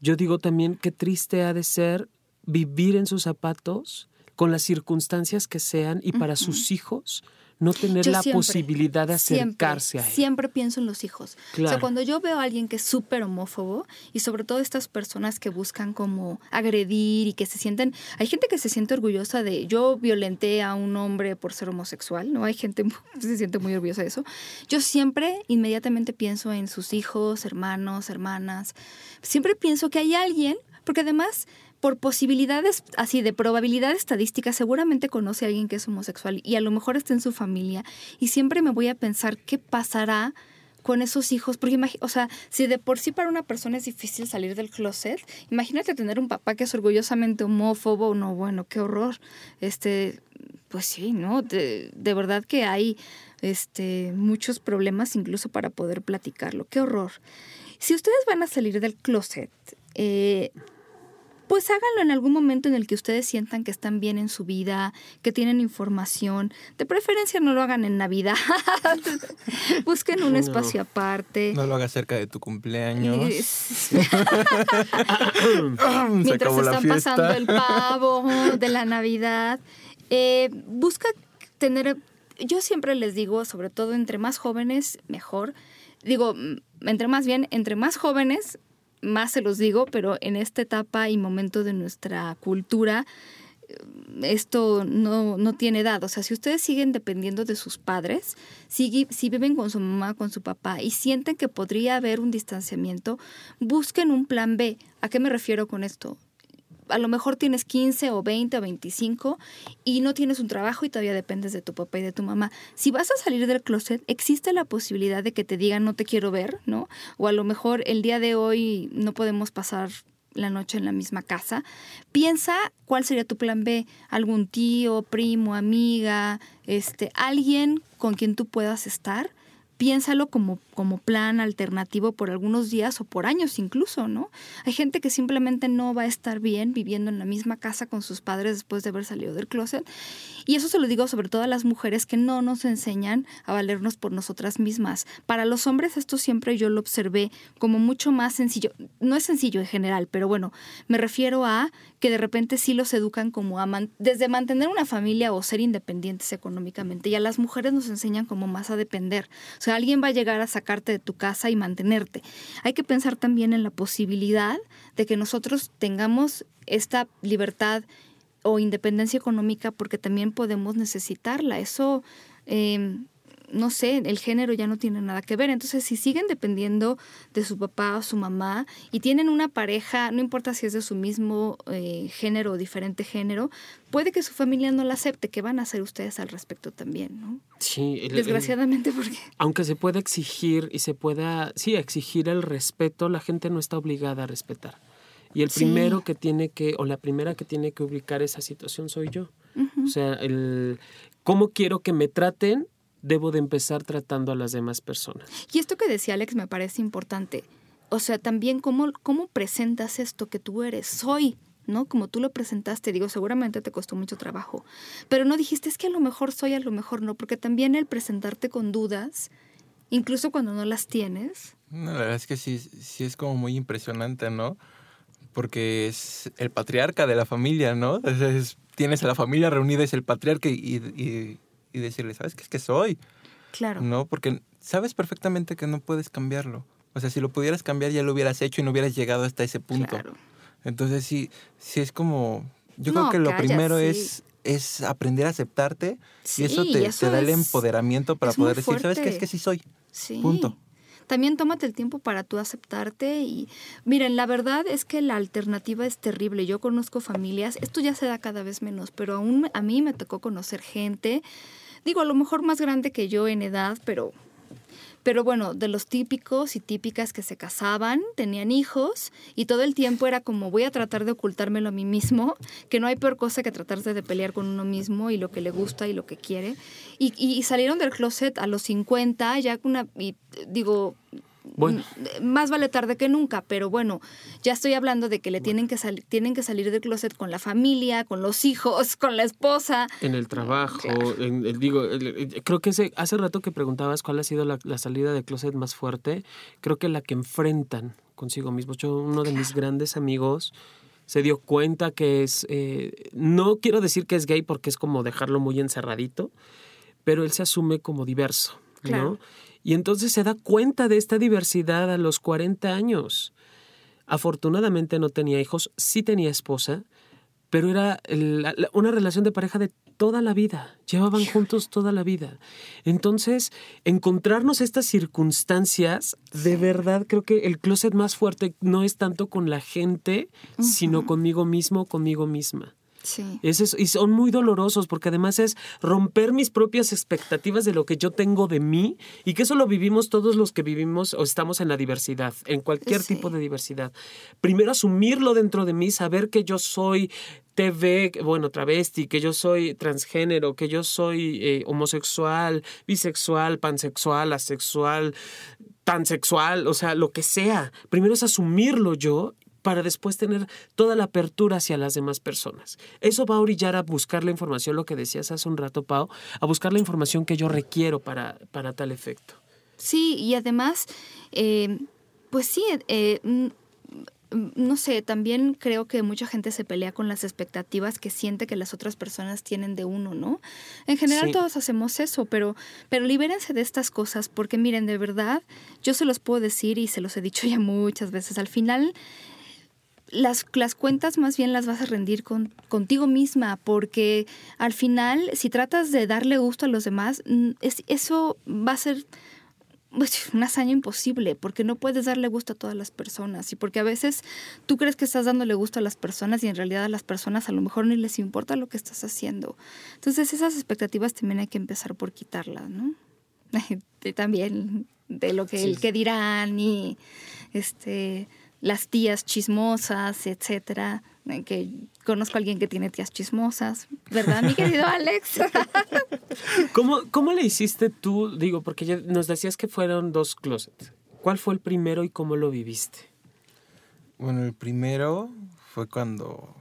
Yo digo también qué triste ha de ser vivir en sus zapatos con las circunstancias que sean y para sus hijos no tener la posibilidad de acercarse
a él. Siempre pienso en los hijos. O sea, cuando yo veo a alguien que es súper homófobo y sobre todo estas personas que buscan como agredir y que se sienten, hay gente que se siente orgullosa de, yo violenté a un hombre por ser homosexual, ¿no? Hay gente que se siente muy orgullosa de eso. Yo siempre inmediatamente pienso en sus hijos, hermanos, hermanas. Siempre pienso que hay alguien, porque además por posibilidades así de probabilidad estadística, seguramente conoce a alguien que es homosexual y a lo mejor está en su familia y siempre me voy a pensar qué pasará con esos hijos, porque o sea, si de por sí para una persona es difícil salir del closet, imagínate tener un papá que es orgullosamente homófobo, no, bueno, qué horror. Este, pues sí, ¿no? De, de verdad que hay este muchos problemas incluso para poder platicarlo. Qué horror. Si ustedes van a salir del closet, eh, pues háganlo en algún momento en el que ustedes sientan que están bien en su vida, que tienen información. De preferencia no lo hagan en Navidad. Busquen un espacio aparte.
No lo hagas cerca de tu cumpleaños.
Mientras están pasando el pavo de la Navidad. Eh, busca tener, yo siempre les digo, sobre todo entre más jóvenes, mejor. Digo, entre más bien, entre más jóvenes, más se los digo, pero en esta etapa y momento de nuestra cultura, eh, esto no, no, tiene edad. O sea, si ustedes siguen dependiendo de sus padres, si, si viven con su mamá, con su papá y sienten que podría haber un distanciamiento, busquen un plan B. ¿A qué me refiero con esto? A lo mejor tienes 15 o 20 o 25 y no tienes un trabajo y todavía dependes de tu papá y de tu mamá. Si vas a salir del closet, existe la posibilidad de que te digan no te quiero ver, ¿no? O a lo mejor el día de hoy no podemos pasar la noche en la misma casa. Piensa cuál sería tu plan B, algún tío, primo, amiga, este, alguien con quien tú puedas estar piénsalo como, como plan alternativo por algunos días o por años incluso, ¿no? Hay gente que simplemente no va a estar bien viviendo en la misma casa con sus padres después de haber salido del closet. Y eso se lo digo sobre todo a las mujeres que no nos enseñan a valernos por nosotras mismas. Para los hombres esto siempre yo lo observé como mucho más sencillo. No es sencillo en general, pero bueno, me refiero a que de repente sí los educan como a desde mantener una familia o ser independientes económicamente. Y a las mujeres nos enseñan como más a depender. O sea, alguien va a llegar a sacarte de tu casa y mantenerte. Hay que pensar también en la posibilidad de que nosotros tengamos esta libertad o independencia económica porque también podemos necesitarla. Eso eh, no sé, el género ya no tiene nada que ver. Entonces, si siguen dependiendo de su papá o su mamá y tienen una pareja, no importa si es de su mismo eh, género o diferente género, puede que su familia no la acepte. ¿Qué van a hacer ustedes al respecto también? ¿no?
Sí,
desgraciadamente, porque.
Aunque se pueda exigir y se pueda, sí, exigir el respeto, la gente no está obligada a respetar. Y el primero que tiene que, o la primera que tiene que ubicar esa situación soy yo. O sea, el cómo quiero que me traten debo de empezar tratando a las demás personas.
Y esto que decía Alex me parece importante. O sea, también cómo, cómo presentas esto que tú eres. Soy, ¿no? Como tú lo presentaste, digo, seguramente te costó mucho trabajo. Pero no dijiste, es que a lo mejor soy, a lo mejor no, porque también el presentarte con dudas, incluso cuando no las tienes.
No, la verdad es que sí, sí es como muy impresionante, ¿no? Porque es el patriarca de la familia, ¿no? tienes a la familia reunida, es el patriarca y y decirle, ¿sabes qué es que soy?
Claro.
No, porque sabes perfectamente que no puedes cambiarlo. O sea, si lo pudieras cambiar ya lo hubieras hecho y no hubieras llegado hasta ese punto. Claro. Entonces sí, sí es como, yo creo que lo primero es es aprender a aceptarte y eso te, da el empoderamiento para poder decir, ¿sabes qué? Es que sí soy. Sí. Punto.
También tómate el tiempo para tú aceptarte y miren, la verdad es que la alternativa es terrible. Yo conozco familias, esto ya se da cada vez menos, pero aún a mí me tocó conocer gente digo, a lo mejor más grande que yo en edad, pero, pero bueno, de los típicos y típicas que se casaban, tenían hijos y todo el tiempo era como voy a tratar de ocultármelo a mí mismo, que no hay peor cosa que tratarse de pelear con uno mismo y lo que le gusta y lo que quiere. Y, y salieron del closet a los 50, ya una, digo, bueno. Más vale tarde que nunca, pero bueno, ya estoy hablando de que le tienen que, tienen que salir del closet con la familia, con los hijos, con la esposa.
En el trabajo, digo, creo que ese, hace rato que preguntabas cuál ha sido la, salida del closet más fuerte, creo que la que enfrentan consigo mismo. Yo, uno de mis grandes amigos, se dio cuenta que es, eh, no quiero decir que es gay porque es como dejarlo muy encerradito, pero él se asume como diverso, ¿no? Y entonces se da cuenta de esta diversidad a los 40 años. Afortunadamente no tenía hijos, sí tenía esposa, pero era una relación de pareja de toda la vida, llevaban juntos toda la vida. Entonces, encontrarnos estas circunstancias, de verdad creo que el closet más fuerte no es tanto con la gente, sino conmigo mismo, conmigo misma. Sí. y son muy dolorosos porque además es romper mis propias expectativas de lo que yo tengo de mí y que eso lo vivimos todos los que vivimos o estamos en la diversidad, en cualquier tipo de diversidad. Primero asumirlo dentro de mí, saber que yo soy TV, bueno, travesti, que yo soy transgénero, que yo soy eh, homosexual, bisexual, pansexual, asexual, pansexual, o sea, lo que sea. Primero es asumirlo yo para después tener toda la apertura hacia las demás personas. Eso va a orillar a buscar la información, lo que decías hace un rato, Pau, a buscar la información que yo requiero para, para tal efecto.
Sí, y además, eh, pues sí, eh, no sé, también creo que mucha gente se pelea con las expectativas que siente que las otras personas tienen de uno, ¿no? En general todos hacemos eso, pero, pero libérense de estas cosas porque miren, de verdad, yo se los puedo decir y se los he dicho ya muchas veces, al final las, las cuentas más bien las vas a rendir con, contigo misma, porque al final, si tratas de darle gusto a los demás, es, eso va a ser pues, una hazaña imposible, porque no puedes darle gusto a todas las personas y porque a veces tú crees que estás dándole gusto a las personas y en realidad a las personas a lo mejor ni les importa lo que estás haciendo. Entonces esas expectativas también hay que empezar por quitarlas, ¿no? también de lo que el que dirán y este las tías chismosas, etcétera, eh, que conozco a alguien que tiene tías chismosas, ¿verdad, mi querido Alex?
¿Cómo, ¿Cómo le hiciste tú? Digo, porque ya nos decías que fueron dos closets. ¿Cuál fue el primero y cómo lo viviste?
Bueno, el primero fue cuando,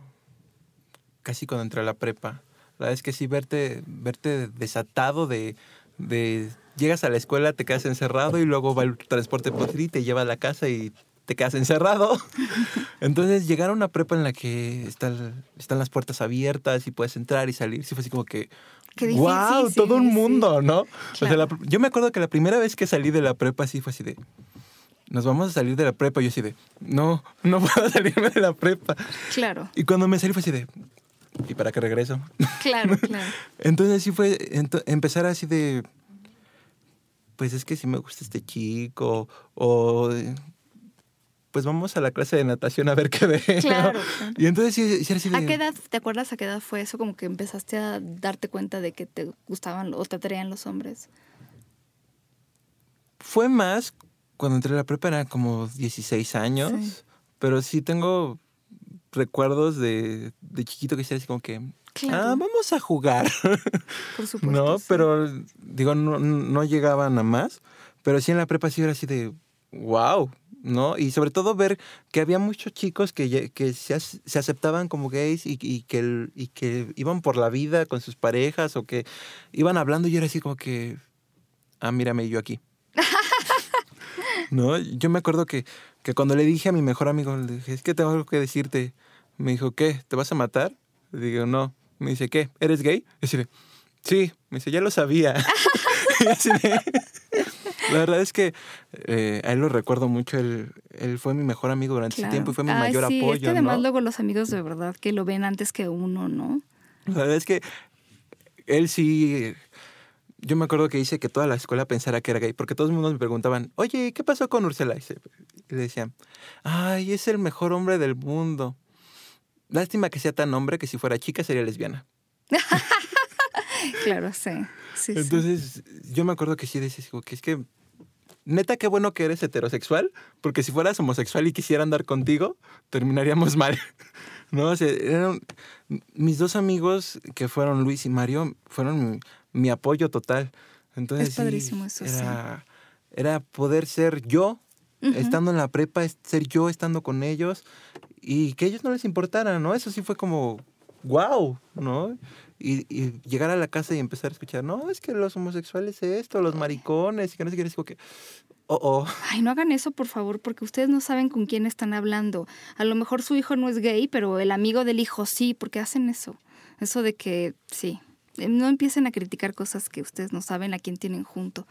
casi cuando entré a la prepa. La verdad es que sí, verte, verte desatado de, de llegas a la escuela, te quedas encerrado y luego va el transporte por ti, te lleva a la casa y te quedas encerrado. Entonces llegar a una prepa en la que están, están las puertas abiertas y puedes entrar y salir, sí fue así como que, wow, todo un mundo, ¿no? yo me acuerdo que la primera vez que salí de la prepa sí fue así de, nos vamos a salir de la prepa. Y yo así de, no, no puedo salirme de la prepa.
Claro.
Y cuando me salí fue así de, ¿y para qué regreso?
Claro, claro.
Entonces sí fue empezar así de, pues es que sí me gusta este chico, o pues vamos a la clase de natación a ver qué ve. Claro. Y entonces sí, sí,
¿A qué edad, te acuerdas a qué edad fue eso? Como que empezaste a darte cuenta de que te gustaban o te atraían los hombres.
Fue más cuando entré a la prepa, era como 16 años. Pero sí tengo recuerdos de, de chiquito que así como que, ah, vamos a jugar. Por supuesto. no, pero digo, no, no llegaban a más. Pero sí en la prepa sí era así de, wow, ¿no? Y sobre todo ver que había muchos chicos que, que se, se, aceptaban como gays y, y, que, y que iban por la vida con sus parejas o que iban hablando y era así como que, ah, mírame yo aquí. ¿No? Yo me acuerdo que, que cuando le dije a mi mejor amigo, le dije, es que tengo algo que decirte. Me dijo, ¿qué? ¿Te vas a matar? Le digo, no. Me dice, ¿qué? ¿Eres gay? Y así sí. Me dice, ya lo sabía. y así la verdad es que eh, a él lo recuerdo mucho. Él, él fue mi mejor amigo durante ese tiempo y fue mi mayor apoyo. Es que
además luego los amigos de verdad que lo ven antes que uno, ¿no?
La verdad es que él sí. Yo me acuerdo que hice que toda la escuela pensara que era gay, porque todos el mundo me preguntaban, oye, ¿qué pasó con Ursula? Y le decían, ay, es el mejor hombre del mundo. Lástima que sea tan hombre que si fuera chica sería lesbiana.
claro, sí.
Entonces, yo me acuerdo que sí decís, que es que neta, qué bueno que eres heterosexual, porque si fueras homosexual y quisiera andar contigo, terminaríamos mal. ¿No? O sea, eran mis dos amigos, que fueron Luis y Mario, fueron mi, apoyo total. Entonces,
es padrísimo eso,
era, era poder ser yo, estando en la prepa, ser yo estando con ellos y que ellos no les importara, ¿no? Eso sí fue como, wow, ¿no? Y, llegar a la casa y empezar a escuchar, no, es que los homosexuales esto, los maricones, y que no sé qué, es como que, Oh, oh.
Ay, no hagan eso, por favor, porque ustedes no saben con quién están hablando. A lo mejor su hijo no es gay, pero el amigo del hijo sí, porque hacen eso. Eso de que, sí, eh, no empiecen a criticar cosas que ustedes no saben a quién tienen junto.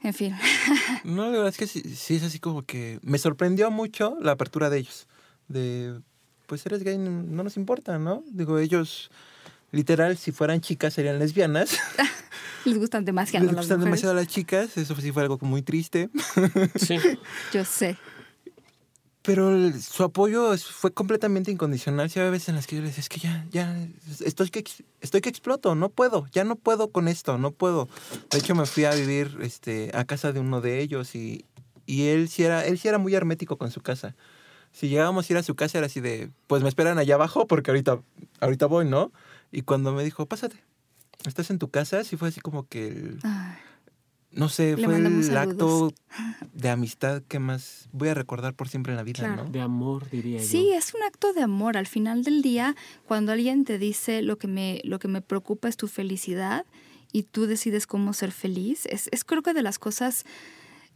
En fin.
no, la verdad es que sí, sí, es así como que me sorprendió mucho la apertura de ellos. De, pues eres gay, no nos importa, ¿no? Digo, ellos, literal, si fueran chicas serían lesbianas.
Les gustan demasiado
Les gustan demasiado las chicas, eso sí fue algo muy triste.
Sí.
Yo sé.
Pero su apoyo fue completamente incondicional. Si había veces en las que yo le decía, es que ya, ya, estoy que, estoy que exploto, no puedo, ya no puedo con esto, no puedo. De hecho, me fui a vivir este, a casa de uno de ellos y, y él, sí era, él sí era muy hermético con su casa. Si llegábamos a ir a su casa era así de, pues me esperan allá abajo porque ahorita, ahorita voy, ¿no? Y cuando me dijo, pásate, estás en tu casa, sí fue así como que no sé, fue el acto de amistad que más voy a recordar por siempre en la vida, ¿no?
De amor, diría
yo. Sí, es un acto de amor. Al final del día, cuando alguien te dice lo que me, lo que me preocupa es tu felicidad y tú decides cómo ser feliz, es, es creo que de las cosas...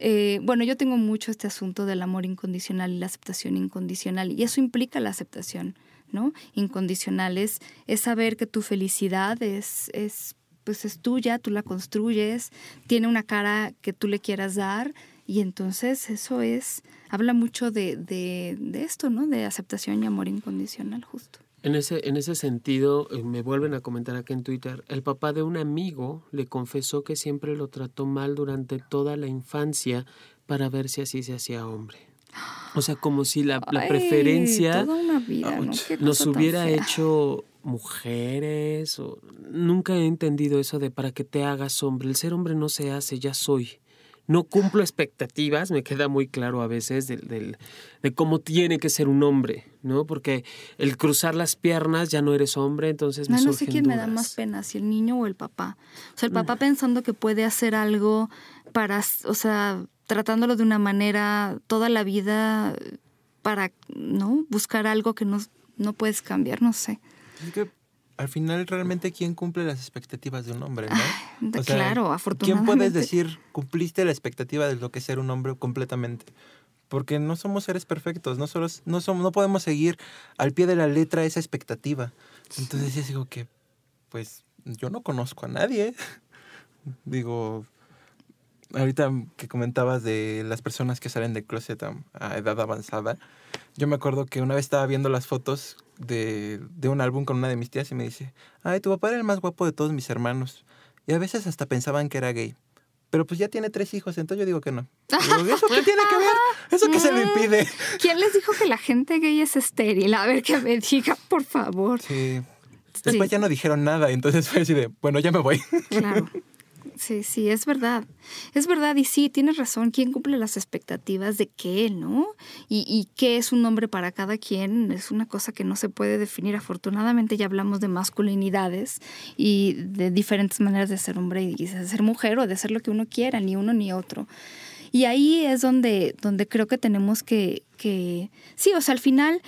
Eh, bueno, yo tengo mucho este asunto del amor incondicional y la aceptación incondicional, y eso implica la aceptación. ¿No? Incondicionales, es saber que tu felicidad es, es, pues es tuya, tú la construyes, tiene una cara que tú le quieras dar y entonces eso es, habla mucho de, de, de esto, ¿no? De aceptación y amor incondicional justo.
En ese, en ese sentido, eh, me vuelven a comentar aquí en Twitter, el papá de un amigo le confesó que siempre lo trató mal durante toda la infancia para ver si así se hacía hombre. O sea, como si la, preferencia nos hubiera hecho mujeres. O, nunca he entendido eso de para que te hagas hombre. El ser hombre no se hace, ya soy. No cumplo expectativas, me queda muy claro a veces de, de cómo tiene que ser un hombre, ¿no? Porque el cruzar las piernas ya no eres hombre, entonces me
no, no sé quién me da más pena, si el niño o el papá. O sea, el papá mm. pensando que puede hacer algo para, o sea, tratándolo de una manera toda la vida para, ¿no? Buscar algo que no, no puedes cambiar, no sé.
Es que al final realmente quién cumple las expectativas de un hombre, ¿no?
claro, afortunadamente.
¿Quién puedes decir cumpliste la expectativa de lo que es ser un hombre completamente? Porque no somos seres perfectos, no, solo, no, somos, no podemos seguir al pie de la letra esa expectativa. Entonces yo digo que, pues, yo no conozco a nadie. digo, ahorita que comentabas de las personas que salen del closet a, edad avanzada, yo me acuerdo que una vez estaba viendo las fotos de, de, un álbum con una de mis tías y me dice, ay, tu papá era el más guapo de todos mis hermanos. Y a veces hasta pensaban que era gay. Pero pues ya tiene tres hijos, entonces yo digo que no. ¿Eso qué tiene que ver? ¿Eso qué se le impide?
¿Quién les dijo que la gente gay es estéril? A ver, que me diga, por favor.
Sí. Después ya no dijeron nada, entonces fue así de, bueno, ya me voy.
Claro. Sí, sí, es verdad. Es verdad y sí, tienes razón. ¿Quién cumple las expectativas de qué, no? Y, y qué es un nombre para cada quien es una cosa que no se puede definir. Afortunadamente ya hablamos de masculinidades y de diferentes maneras de ser hombre y de ser mujer o de ser lo que uno quiera, ni uno ni otro. Y ahí es donde, donde creo que tenemos que, que, sí, o sea, al final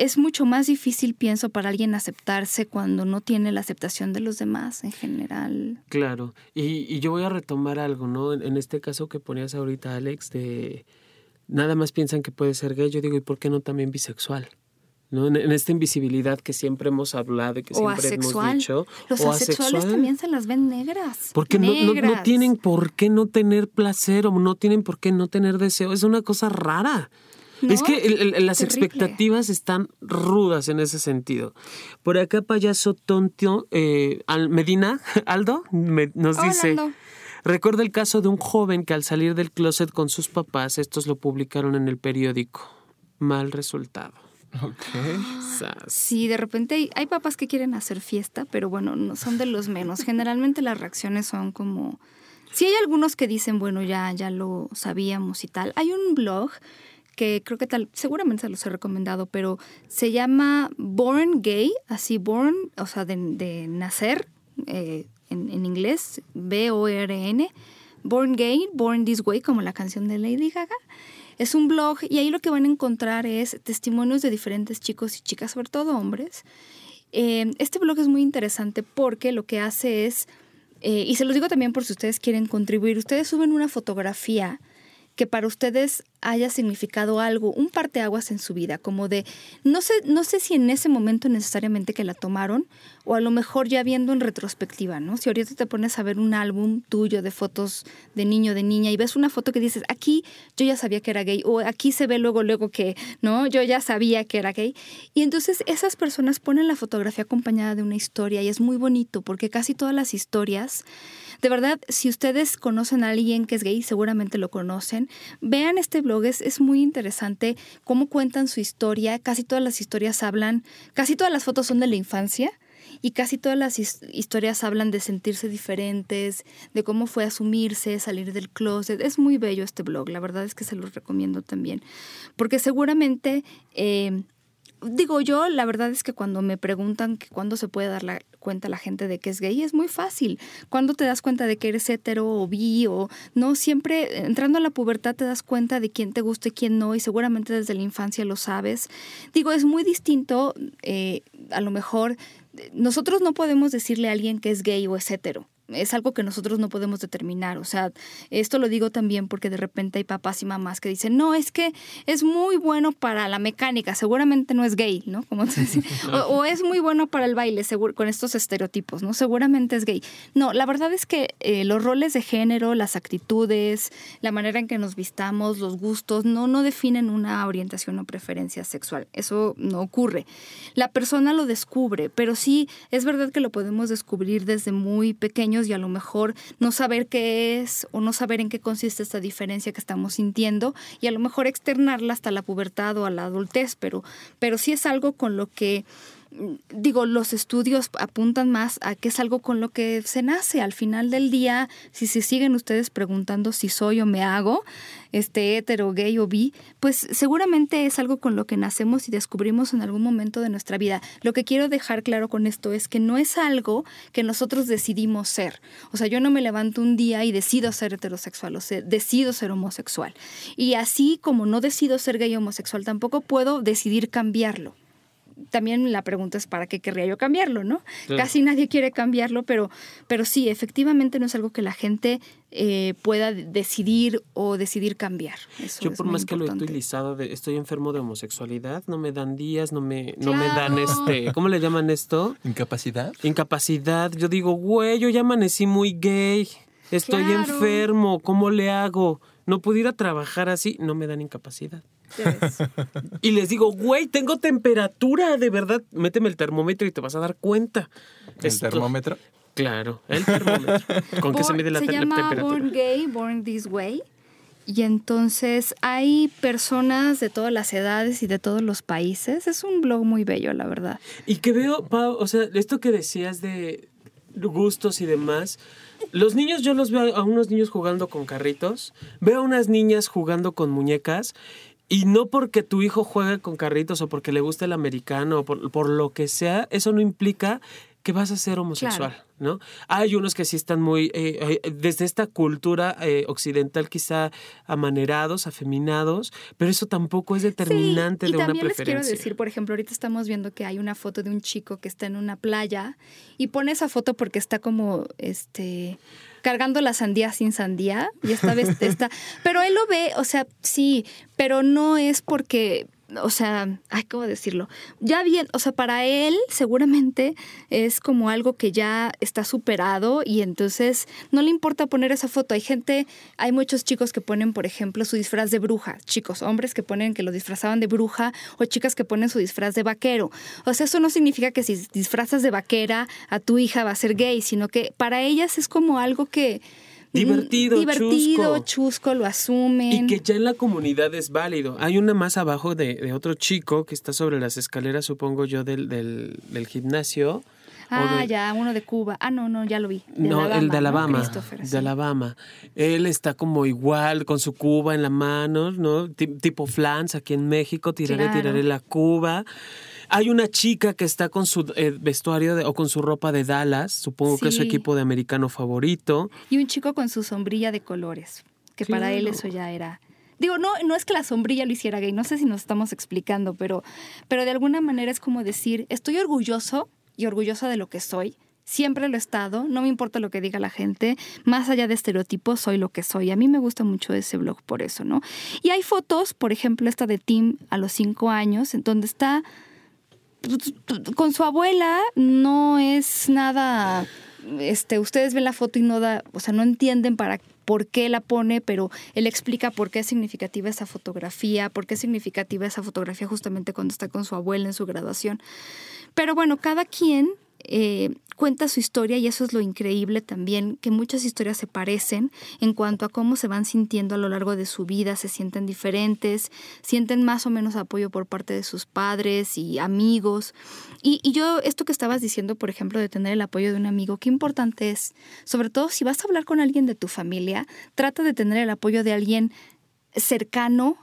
es mucho más difícil, pienso, para alguien aceptarse cuando no tiene la aceptación de los demás en general.
Claro, y, y yo voy a retomar algo, ¿no? En, este caso que ponías ahorita, Alex, de nada más piensan que puede ser gay, yo digo, ¿y por qué no también bisexual? ¿no? En, esta invisibilidad que siempre hemos hablado y que siempre hemos dicho.
Los asexuales también se las ven negras.
Porque No, no, tienen por qué no tener placer o no tienen por qué no tener deseo. Es una cosa rara. Es que las expectativas están rudas en ese sentido. Por acá, payaso tonto, eh, Medina, Aldo, nos dice... Recuerda el caso de un joven que al salir del closet con sus papás, estos lo publicaron en el periódico. Mal resultado.
Ok.
Sí, de repente hay, hay, papás que quieren hacer fiesta, pero bueno, no son de los menos. Generalmente las reacciones son como... Sí hay algunos que dicen, bueno, ya, ya lo sabíamos y tal. Hay un blog que creo que tal, seguramente se los he recomendado, pero se llama Born Gay, así Born, o sea, de, nacer, eh, en, inglés, B-O-R-N, Born Gay, Born This Way, como la canción de Lady Gaga. Es un blog y ahí lo que van a encontrar es testimonios de diferentes chicos y chicas, sobre todo hombres. Eh, este blog es muy interesante porque lo que hace es eh, y se los digo también por si ustedes quieren contribuir, ustedes suben una fotografía que para ustedes haya significado algo, un parteaguas en su vida, como de, no sé, no sé si en ese momento necesariamente que la tomaron, o a lo mejor ya viendo en retrospectiva, ¿no? Si ahorita te pones a ver un álbum tuyo de fotos de niño, de niña, y ves una foto que dices, aquí yo ya sabía que era gay, o aquí se ve luego, luego que, ¿no? Yo ya sabía que era gay. Y entonces esas personas ponen la fotografía acompañada de una historia, y es muy bonito, porque casi todas las historias de verdad, si ustedes conocen a alguien que es gay, seguramente lo conocen, vean este blog, es, muy interesante cómo cuentan su historia, casi todas las historias hablan, casi todas las fotos son de la infancia. Y casi todas las historias hablan de sentirse diferentes, de cómo fue asumirse, salir del closet. Es muy bello este blog, la verdad es que se los recomiendo también. Porque seguramente eh, digo yo, la verdad es que cuando me preguntan que cuándo se puede dar la cuenta la gente de que es gay, es muy fácil. Cuando te das cuenta de que eres hetero o bi o no, siempre entrando a la pubertad te das cuenta de quién te gusta y quién no y seguramente desde la infancia lo sabes. Digo, es muy distinto, eh, a lo mejor nosotros no podemos decirle a alguien que es gay o es hetero es algo que nosotros no podemos determinar. O sea, esto lo digo también porque de repente hay papás y mamás que dicen, no, es que es muy bueno para la mecánica, seguramente no es gay, ¿no? Como o, o, es muy bueno para el baile, seguro, con estos estereotipos, ¿no? Seguramente es gay. No, la verdad es que eh, los roles de género, las actitudes, la manera en que nos vistamos, los gustos, no, no definen una orientación o preferencia sexual. Eso no ocurre. La persona lo descubre, pero sí es verdad que lo podemos descubrir desde muy pequeño y a lo mejor no saber qué es o no saber en qué consiste esta diferencia que estamos sintiendo y a lo mejor externarla hasta la pubertad o a la adultez, pero, pero sí es algo con lo que digo, los estudios apuntan más a que es algo con lo que se nace. Al final del día, si se siguen ustedes preguntando si soy o me hago, este hetero, gay o bi, pues seguramente es algo con lo que nacemos y descubrimos en algún momento de nuestra vida. Lo que quiero dejar claro con esto es que no es algo que nosotros decidimos ser. O sea, yo no me levanto un día y decido ser heterosexual, o sea, decido ser homosexual. Y así como no decido ser gay o homosexual, tampoco puedo decidir cambiarlo también la pregunta es para qué querría yo cambiarlo, ¿no? Casi nadie quiere cambiarlo, pero, pero sí, efectivamente no es algo que la gente eh, pueda decidir o decidir cambiar.
yo por más que lo he utilizado, de, estoy enfermo de homosexualidad, no me dan días, no me, no me dan este, ¿cómo le llaman esto?
Incapacidad.
Incapacidad. Yo digo, güey, yo ya amanecí muy gay, estoy enfermo, ¿cómo le hago? No pudiera trabajar así, no me dan incapacidad. y les digo, güey, tengo temperatura, de verdad. Méteme el termómetro y te vas a dar cuenta.
¿El termómetro?
Claro, el termómetro. ¿Con qué se mide la,
se llama Born Gay, Born This Way. Y entonces hay personas de todas las edades y de todos los países. Es un blog muy bello, la verdad.
Y que veo, Pau, o sea, esto que decías de gustos y demás. Los niños, yo los veo a unos niños jugando con carritos, veo a unas niñas jugando con muñecas y no porque tu hijo juegue con carritos o porque le guste el americano o por, lo que sea, eso no implica que vas a ser homosexual, ¿no? Hay unos que sí están muy, eh, eh, desde esta cultura eh, occidental quizá amanerados, afeminados, pero eso tampoco es determinante de una preferencia. Les quiero
decir, por ejemplo, ahorita estamos viendo que hay una foto de un chico que está en una playa y pone esa foto porque está como, este, cargando la sandía sin sandía y esta vez está, pero él lo ve, o sea, sí, pero no es porque o sea, ay, ¿cómo decirlo? Ya bien, o sea, para él seguramente es como algo que ya está superado y entonces no le importa poner esa foto. Hay gente, hay muchos chicos que ponen, por ejemplo, su disfraz de bruja, chicos, hombres que ponen que lo disfrazaban de bruja o chicas que ponen su disfraz de vaquero. O sea, eso no significa que si disfrazas de vaquera a tu hija va a ser gay, sino que para ellas es como algo que
divertido,
divertido chusco. lo asumen.
Y que ya en la comunidad es válido. Hay una más abajo de, otro chico que está sobre las escaleras, supongo yo, del, del, gimnasio.
Ah, ya, uno de Cuba. Ah, no, no, ya lo vi.
no, el de Alabama. De Alabama. Él está como igual, con su cuba en la mano, ¿no? tipo flans aquí en México, tiraré, tiraré la cuba. Hay una chica que está con su eh, vestuario o con su ropa de Dallas, supongo que es su equipo de americano favorito.
Y un chico con su sombrilla de colores, que para él eso ya era... Digo, no, no es que la sombrilla lo hiciera gay, no sé si nos estamos explicando, pero, pero de alguna manera es como decir, estoy orgulloso y orgullosa de lo que soy, siempre lo he estado, no me importa lo que diga la gente, más allá de estereotipos, soy lo que soy. A mí me gusta mucho ese blog por eso, ¿no? Y hay fotos, por ejemplo, esta de Tim a los cinco años, en donde está con su abuela, no es nada este, ustedes ven la foto y no da, o sea, no entienden para por qué la pone, pero él explica por qué es significativa esa fotografía, por qué es significativa esa fotografía justamente cuando está con su abuela en su graduación. Pero bueno, cada quien eh, cuenta su historia y eso es lo increíble también, que muchas historias se parecen en cuanto a cómo se van sintiendo a lo largo de su vida, se sienten diferentes, sienten más o menos apoyo por parte de sus padres y amigos. Y, yo, esto que estabas diciendo, por ejemplo, de tener el apoyo de un amigo, qué importante es, sobre todo si vas a hablar con alguien de tu familia, trata de tener el apoyo de alguien cercano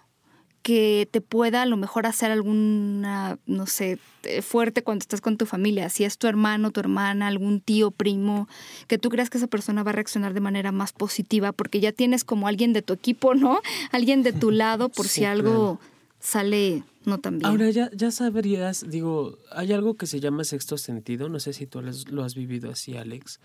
que te pueda a lo mejor hacer alguna, no sé, eh, fuerte cuando estás con tu familia. Si es tu hermano, tu hermana, algún tío, primo, que tú creas que esa persona va a reaccionar de manera más positiva porque ya tienes como alguien de tu equipo, ¿no? Alguien de tu lado por si algo sale no tan bien.
Ahora ya, ya sabrías, digo, hay algo que se llama sexto sentido, no sé si tú lo has vivido así, Alex,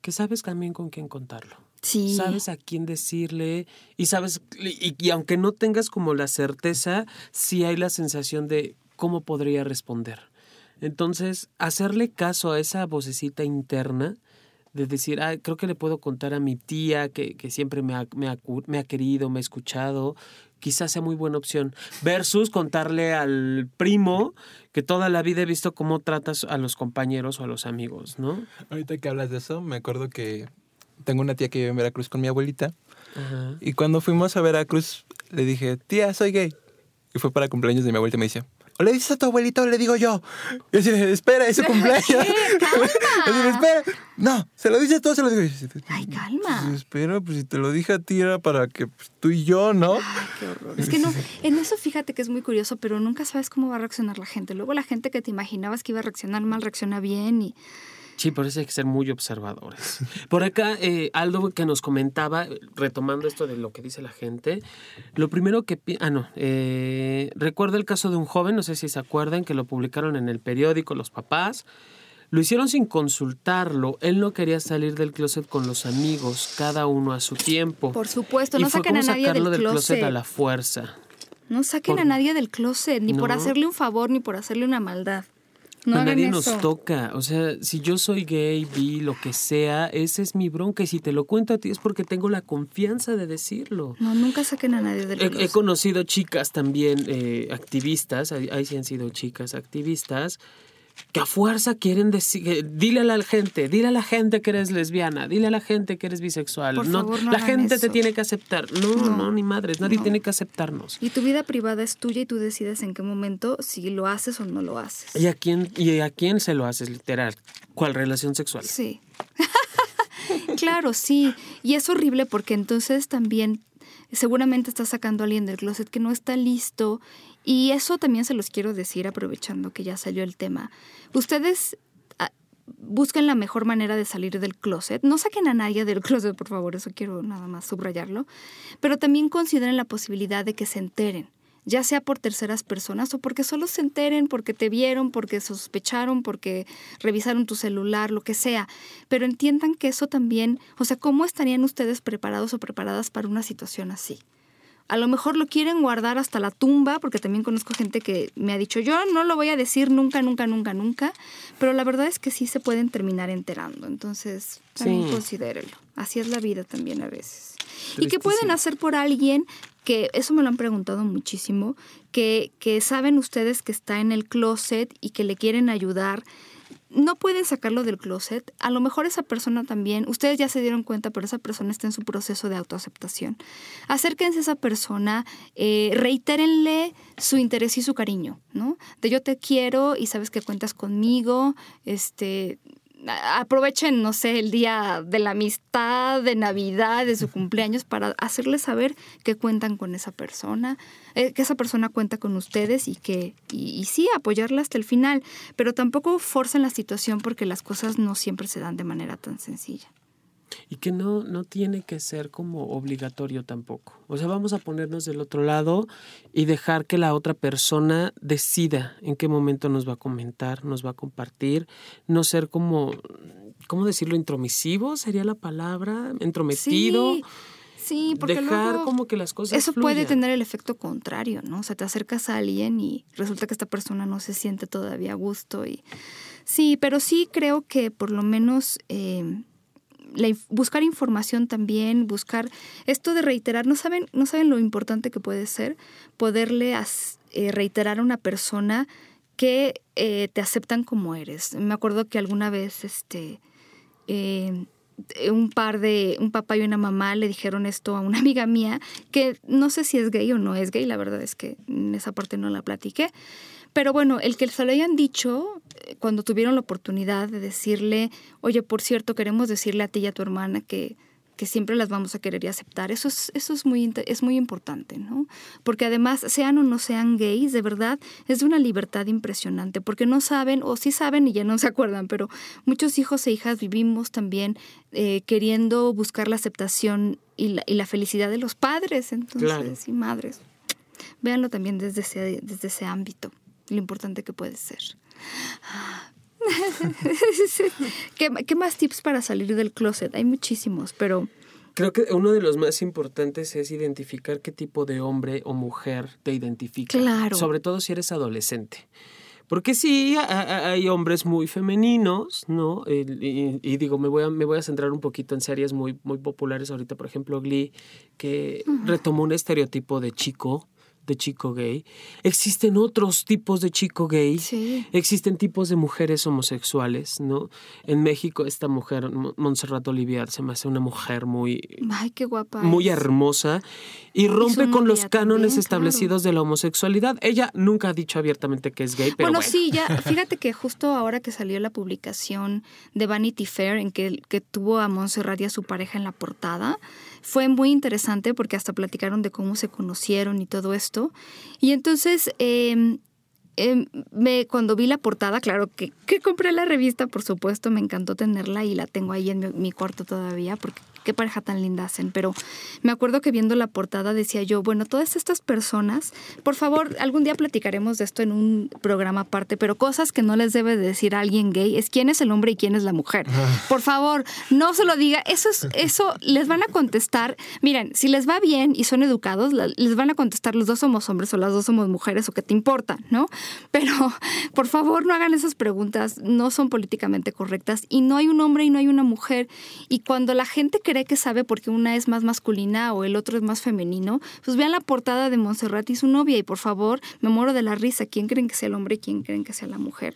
que sabes también con quién contarlo. Sabes a quién decirle y sabes, y, aunque no tengas como la certeza, sí hay la sensación de cómo podría responder. Entonces, hacerle caso a esa vocecita interna de decir, ah, creo que le puedo contar a mi tía que, que siempre me ha, me, ha, me ha querido, me ha escuchado, quizás sea muy buena opción. Versus contarle al primo que toda la vida he visto cómo tratas a los compañeros o a los amigos, ¿no?
Ahorita que hablas de eso, me acuerdo que tengo una tía que vive en Veracruz con mi abuelita. Y cuando fuimos a Veracruz, le dije, tía, soy gay. Y fue para cumpleaños de mi abuelita y me dice, o le dices a tu abuelita o le digo yo. Y dije, espera, es su cumpleaños.
calma.
espera. No, se lo dices tú, se lo digo
yo. Ay, calma.
Pues, espera, pues si te lo dije a ti era para que pues, tú y yo, ¿no?
Ay, qué horror. Es que no, en eso fíjate que es muy curioso, pero nunca sabes cómo va a reaccionar la gente. Luego la gente que te imaginabas que iba a reaccionar mal, reacciona bien y
Sí, por eso hay que ser muy observadores. Por acá, eh, Aldo que nos comentaba, retomando esto de lo que dice la gente, lo primero que... Ah, no, eh, recuerdo el caso de un joven, no sé si se acuerdan, que lo publicaron en el periódico los papás. Lo hicieron sin consultarlo. Él no quería salir del closet con los amigos, cada uno a su tiempo.
Por supuesto, no saquen a nadie del, del closet.
a la fuerza.
No saquen a nadie del closet, ni por hacerle un favor, ni por hacerle una maldad. No
nadie nos toca. O sea, si yo soy gay, bi, lo que sea, ese es mi bronca. Y si te lo cuento a ti es porque tengo la confianza de decirlo.
No, nunca saquen a nadie del
He, he conocido chicas también, eh, activistas, ahí sí han sido chicas activistas, que a fuerza quieren decir, dile a la gente, dile a la gente que eres lesbiana, dile a la gente que eres bisexual. no, la gente te tiene que aceptar. No, no, ni madres, nadie tiene que aceptarnos.
Y tu vida privada es tuya y tú decides en qué momento si lo haces o no lo haces.
¿Y a quién, y a quién se lo haces, literal? ¿Cuál relación sexual?
Sí. claro, sí. Y es horrible porque entonces también seguramente estás sacando a alguien del closet que no está listo y eso también se los quiero decir aprovechando que ya salió el tema. Ustedes ah, busquen la mejor manera de salir del closet. No saquen a nadie del closet, por favor, eso quiero nada más subrayarlo. Pero también consideren la posibilidad de que se enteren, ya sea por terceras personas o porque solo se enteren, porque te vieron, porque sospecharon, porque revisaron tu celular, lo que sea. Pero entiendan que eso también, o sea, ¿cómo estarían ustedes preparados o preparadas para una situación así? A lo mejor lo quieren guardar hasta la tumba, porque también conozco gente que me ha dicho, yo no lo voy a decir nunca, nunca, nunca, nunca, pero la verdad es que sí se pueden terminar enterando, entonces también considérenlo. Así es la vida también a veces. ¿Y qué pueden hacer por alguien que, eso me lo han preguntado muchísimo, que, que saben ustedes que está en el closet y que le quieren ayudar? No pueden sacarlo del closet, a lo mejor esa persona también, ustedes ya se dieron cuenta, pero esa persona está en su proceso de autoaceptación. Acérquense a esa persona, eh, reiterenle su interés y su cariño, ¿no? De yo te quiero y sabes que cuentas conmigo, este, aprovechen, no sé, el día de la amistad, de Navidad, de su cumpleaños, para hacerles saber que cuentan con esa persona, eh, que esa persona cuenta con ustedes y que, y, sí, apoyarla hasta el final, pero tampoco forcen la situación porque las cosas no siempre se dan de manera tan sencilla.
Y que no, no tiene que ser como obligatorio tampoco. O sea, vamos a ponernos del otro lado y dejar que la otra persona decida en qué momento nos va a comentar, nos va a compartir, no ser como ¿cómo decirlo? Intromisivo sería la palabra, entrometido.
Sí. Sí, porque
dejar como que las cosas
eso puede tener el efecto contrario, ¿no? O sea, te acercas a alguien y resulta que esta persona no se siente todavía a gusto y sí, pero sí creo que por lo menos eh, buscar información también, buscar esto de reiterar, no saben, no saben lo importante que puede ser poderle eh, reiterar a una persona que eh, te aceptan como eres. Me acuerdo que alguna vez, este, eh, un par de, un papá y una mamá le dijeron esto a una amiga mía, que no sé si es gay o no es gay, la verdad es que en esa parte no la platiqué, pero bueno, el que se lo hayan dicho eh, cuando tuvieron la oportunidad de decirle, oye, por cierto, queremos decirle a ti y a tu hermana que, que siempre las vamos a querer y aceptar. Eso es, eso es muy, es muy importante, ¿no? Porque además, sean o no sean gays, de verdad, es de una libertad impresionante, porque no saben, o sí saben y ya no se acuerdan, pero muchos hijos e hijas vivimos también eh, queriendo buscar la aceptación y la, y la, felicidad de los padres, entonces, y madres. Véanlo también desde ese, desde ese ámbito lo importante que puede ser. ¿Qué, más tips para salir del closet? Hay muchísimos, pero...
Creo que uno de los más importantes es identificar qué tipo de hombre o mujer te identifica. Claro. Sobre todo si eres adolescente. Porque sí, hay hombres muy femeninos, ¿no? Y, digo, me voy, a, me voy a centrar un poquito en series muy, muy populares ahorita, por ejemplo, Glee, que retomó un estereotipo de chico de chico gay. Existen otros tipos de chico gay. Sí. Existen tipos de mujeres homosexuales, ¿no? En México esta mujer, Montserrat Olivier, se me hace una mujer muy...
Ay, qué guapa.
Muy hermosa. Y rompe con los cánones establecidos de la homosexualidad. Ella nunca ha dicho abiertamente que es gay, pero bueno.
sí, ya, fíjate que justo ahora que salió la publicación de Vanity Fair, en que, que tuvo a Montserrat y a su pareja en la portada, fue muy interesante porque hasta platicaron de cómo se conocieron y todo esto. Y entonces, em, em, me, cuando vi la portada, claro que, que, compré la revista, por supuesto, me encantó tenerla y la tengo ahí en mi, mi cuarto todavía porque qué pareja tan linda hacen, pero me acuerdo que viendo la portada decía yo, bueno, todas estas personas, por favor, algún día platicaremos de esto en un programa aparte, pero cosas que no les debe decir a alguien gay es quién es el hombre y quién es la mujer. Ah. Por favor, no se lo diga, eso es eso les van a contestar. Miren, si les va bien y son educados, les van a contestar los dos somos hombres o las dos somos mujeres o qué te importa, ¿no? Pero por favor, no hagan esas preguntas, no son políticamente correctas y no hay un hombre y no hay una mujer y cuando la gente cree que sabe porque una es más masculina o el otro es más femenino, pues vean la portada de Montserrat y su novia y por favor, me muero de la risa. ¿Quién creen que sea el hombre y quién creen que sea la mujer?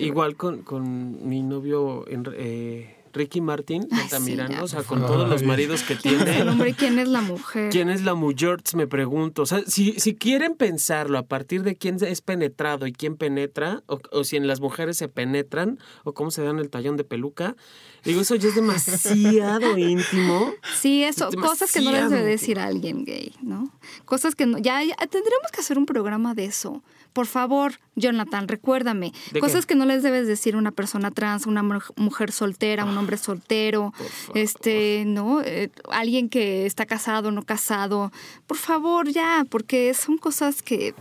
igual con, con, mi novio eh, Ricky Martin está mirando, o sea, con todos los maridos que tiene.
¿Quién es el hombre y quién es la mujer?
¿Quién es la mujer? Me pregunto. O sea, si, si quieren pensarlo a partir de quién es penetrado y quién penetra, o, si en las mujeres se penetran, o cómo se dan el tallón de peluca, digo, eso ya es demasiado íntimo.
Sí, eso, cosas que no les debe decir a alguien gay, ¿no? Cosas que no, ya, ya tendremos que hacer un programa de eso por favor, Jonathan, recuérdame, cosas que no les debes decir a una persona trans, una mujer soltera, un hombre soltero, este, ¿no? Eh, alguien que está casado, no casado. Por favor, ya, porque son cosas que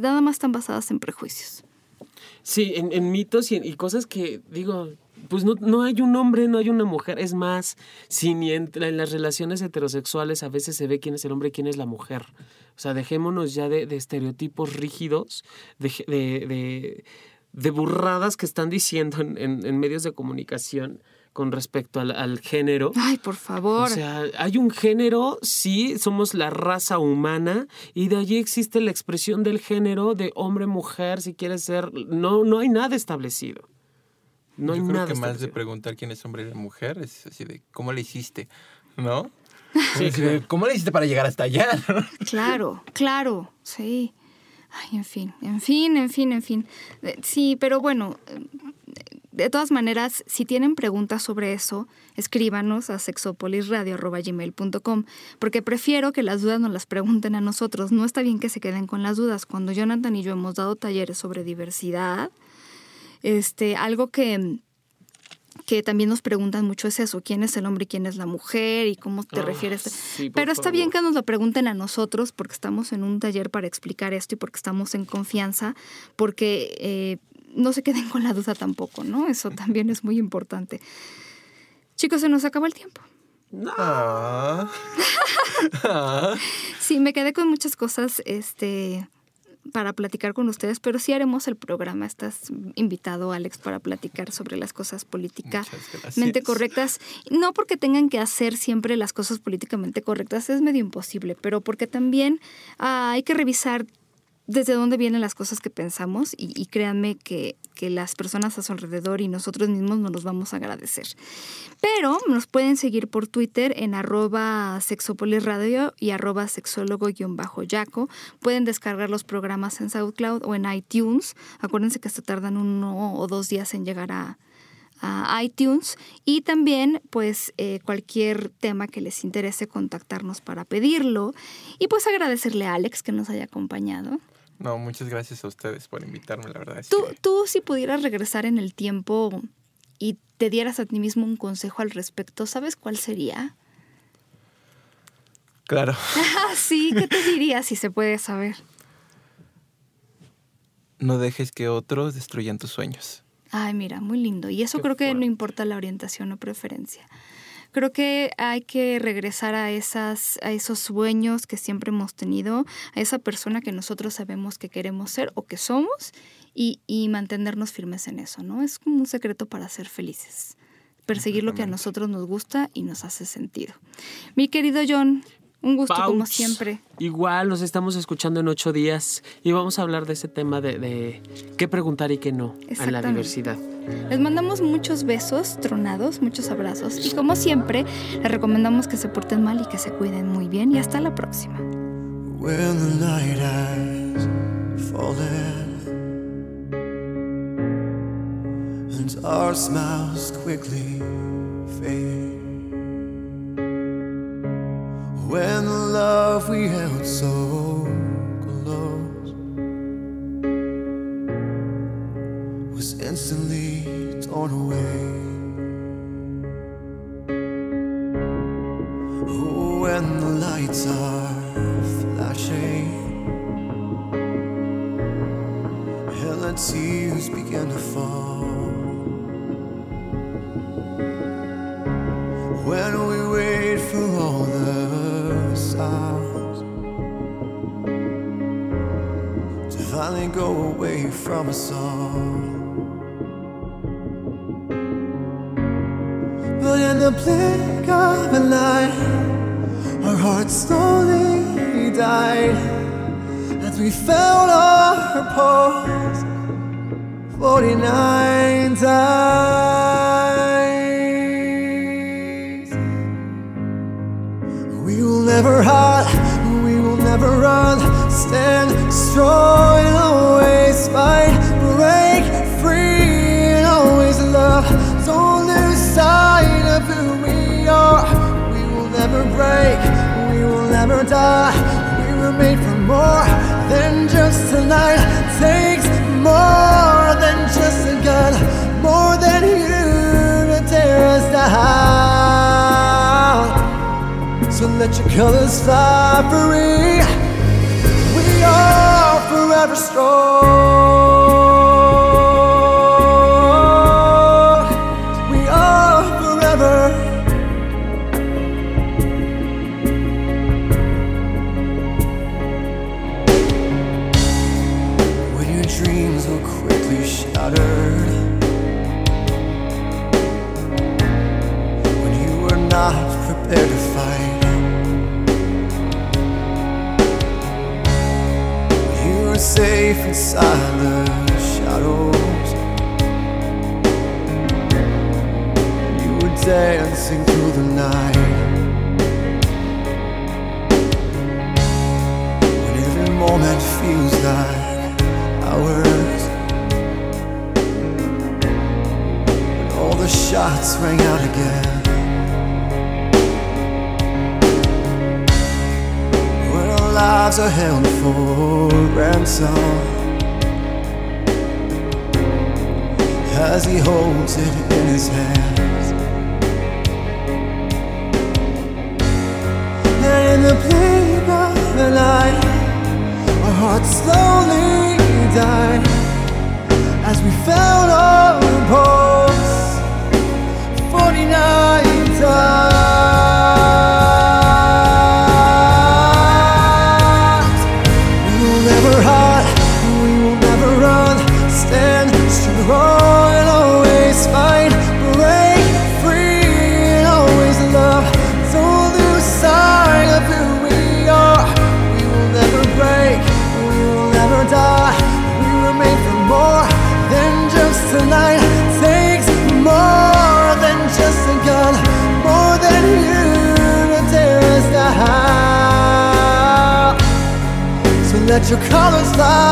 nada más están basadas en prejuicios.
Sí, en, mitos y, y cosas que, digo, pues no, no, hay un hombre, no hay una mujer. Es más, si ni en, las relaciones heterosexuales a veces se ve quién es el hombre y quién es la mujer. O sea, dejémonos ya de, estereotipos rígidos, de, de, de, burradas que están diciendo en, en, medios de comunicación con respecto al, al, género.
Ay, por favor.
O sea, hay un género, sí, somos la raza humana y de allí existe la expresión del género de hombre, mujer, si quieres ser, no, no hay nada establecido. No hay nada
que más de preguntar quién es hombre y mujer es así de cómo le hiciste, ¿no? Sí, ¿Cómo le hiciste para llegar hasta allá?
Claro, claro, sí. Ay, en fin, en fin, en fin, en fin. Eh, sí, pero bueno, eh, de todas maneras, si tienen preguntas sobre eso, escríbanos a sexopolisradio.com, porque prefiero que las dudas nos las pregunten a nosotros. No está bien que se queden con las dudas. Cuando Jonathan y yo hemos dado talleres sobre diversidad, este, algo que, que también nos preguntan mucho es eso, quién es el hombre y quién es la mujer y cómo te ah, refieres. Pero está bien que nos lo pregunten a nosotros porque estamos en un taller para explicar esto y porque estamos en confianza, porque eh,
no se queden con la duda tampoco, ¿no? Eso también es muy importante. Chicos, se nos acabó el tiempo. No. sí, me quedé con muchas cosas este, para platicar con ustedes, pero sí haremos el programa. Estás invitado, Alex, para platicar sobre las cosas políticamente correctas. No porque tengan que hacer siempre las cosas políticamente correctas, es medio imposible, pero porque también ah, hay que revisar desde dónde vienen las cosas que pensamos y, créanme que, las personas a su alrededor y nosotros mismos nos los vamos a agradecer. Pero nos pueden seguir por Twitter en arroba sexopolisradio y arroba sexólogo-yaco. Pueden descargar los programas en SoundCloud o en iTunes. Acuérdense que esto tardan uno o dos días en llegar a, iTunes y también pues eh, cualquier tema que les interese contactarnos para pedirlo y pues agradecerle a Alex que nos haya acompañado.
No, muchas gracias a ustedes por invitarme, la verdad.
tú, tú si pudieras regresar en el tiempo y te dieras a ti mismo un consejo al respecto, ¿sabes cuál sería?
Claro.
sí, ¿qué te dirías si se puede saber?
No dejes que otros destruyan tus sueños.
Ay, mira, muy lindo. Y eso creo que no importa la orientación o preferencia. Creo que hay que regresar a, esas, a esos sueños que siempre hemos tenido, a esa persona que nosotros sabemos que queremos ser o que somos y, y mantenernos firmes en eso, ¿no? Es como un secreto para ser felices perseguir lo que a nosotros nos gusta y nos hace sentido. Mi querido John, un gusto como siempre.
Igual nos estamos escuchando en ocho días y vamos a hablar de ese tema de, qué preguntar y qué no en la diversidad.
Les mandamos muchos besos tronados, muchos abrazos y como siempre les recomendamos que se porten mal y que se cuiden muy bien y hasta la próxima. When the love we held so close was instantly torn away. When the lights are flashing and the tears begin to fall. When we wait for go away from us all. But in the blink of an eye, our hearts slowly died as we felt our pulse 49 times. We will never hide, we will never run. Stand strong We were made for more than just tonight. Takes more than just a gun, more than you to tear us down. So let your colors fly free. We are forever strong. Lives are held for ransom as he holds it in his hands. And in the blink of an eye, our hearts slowly die as let your colors fly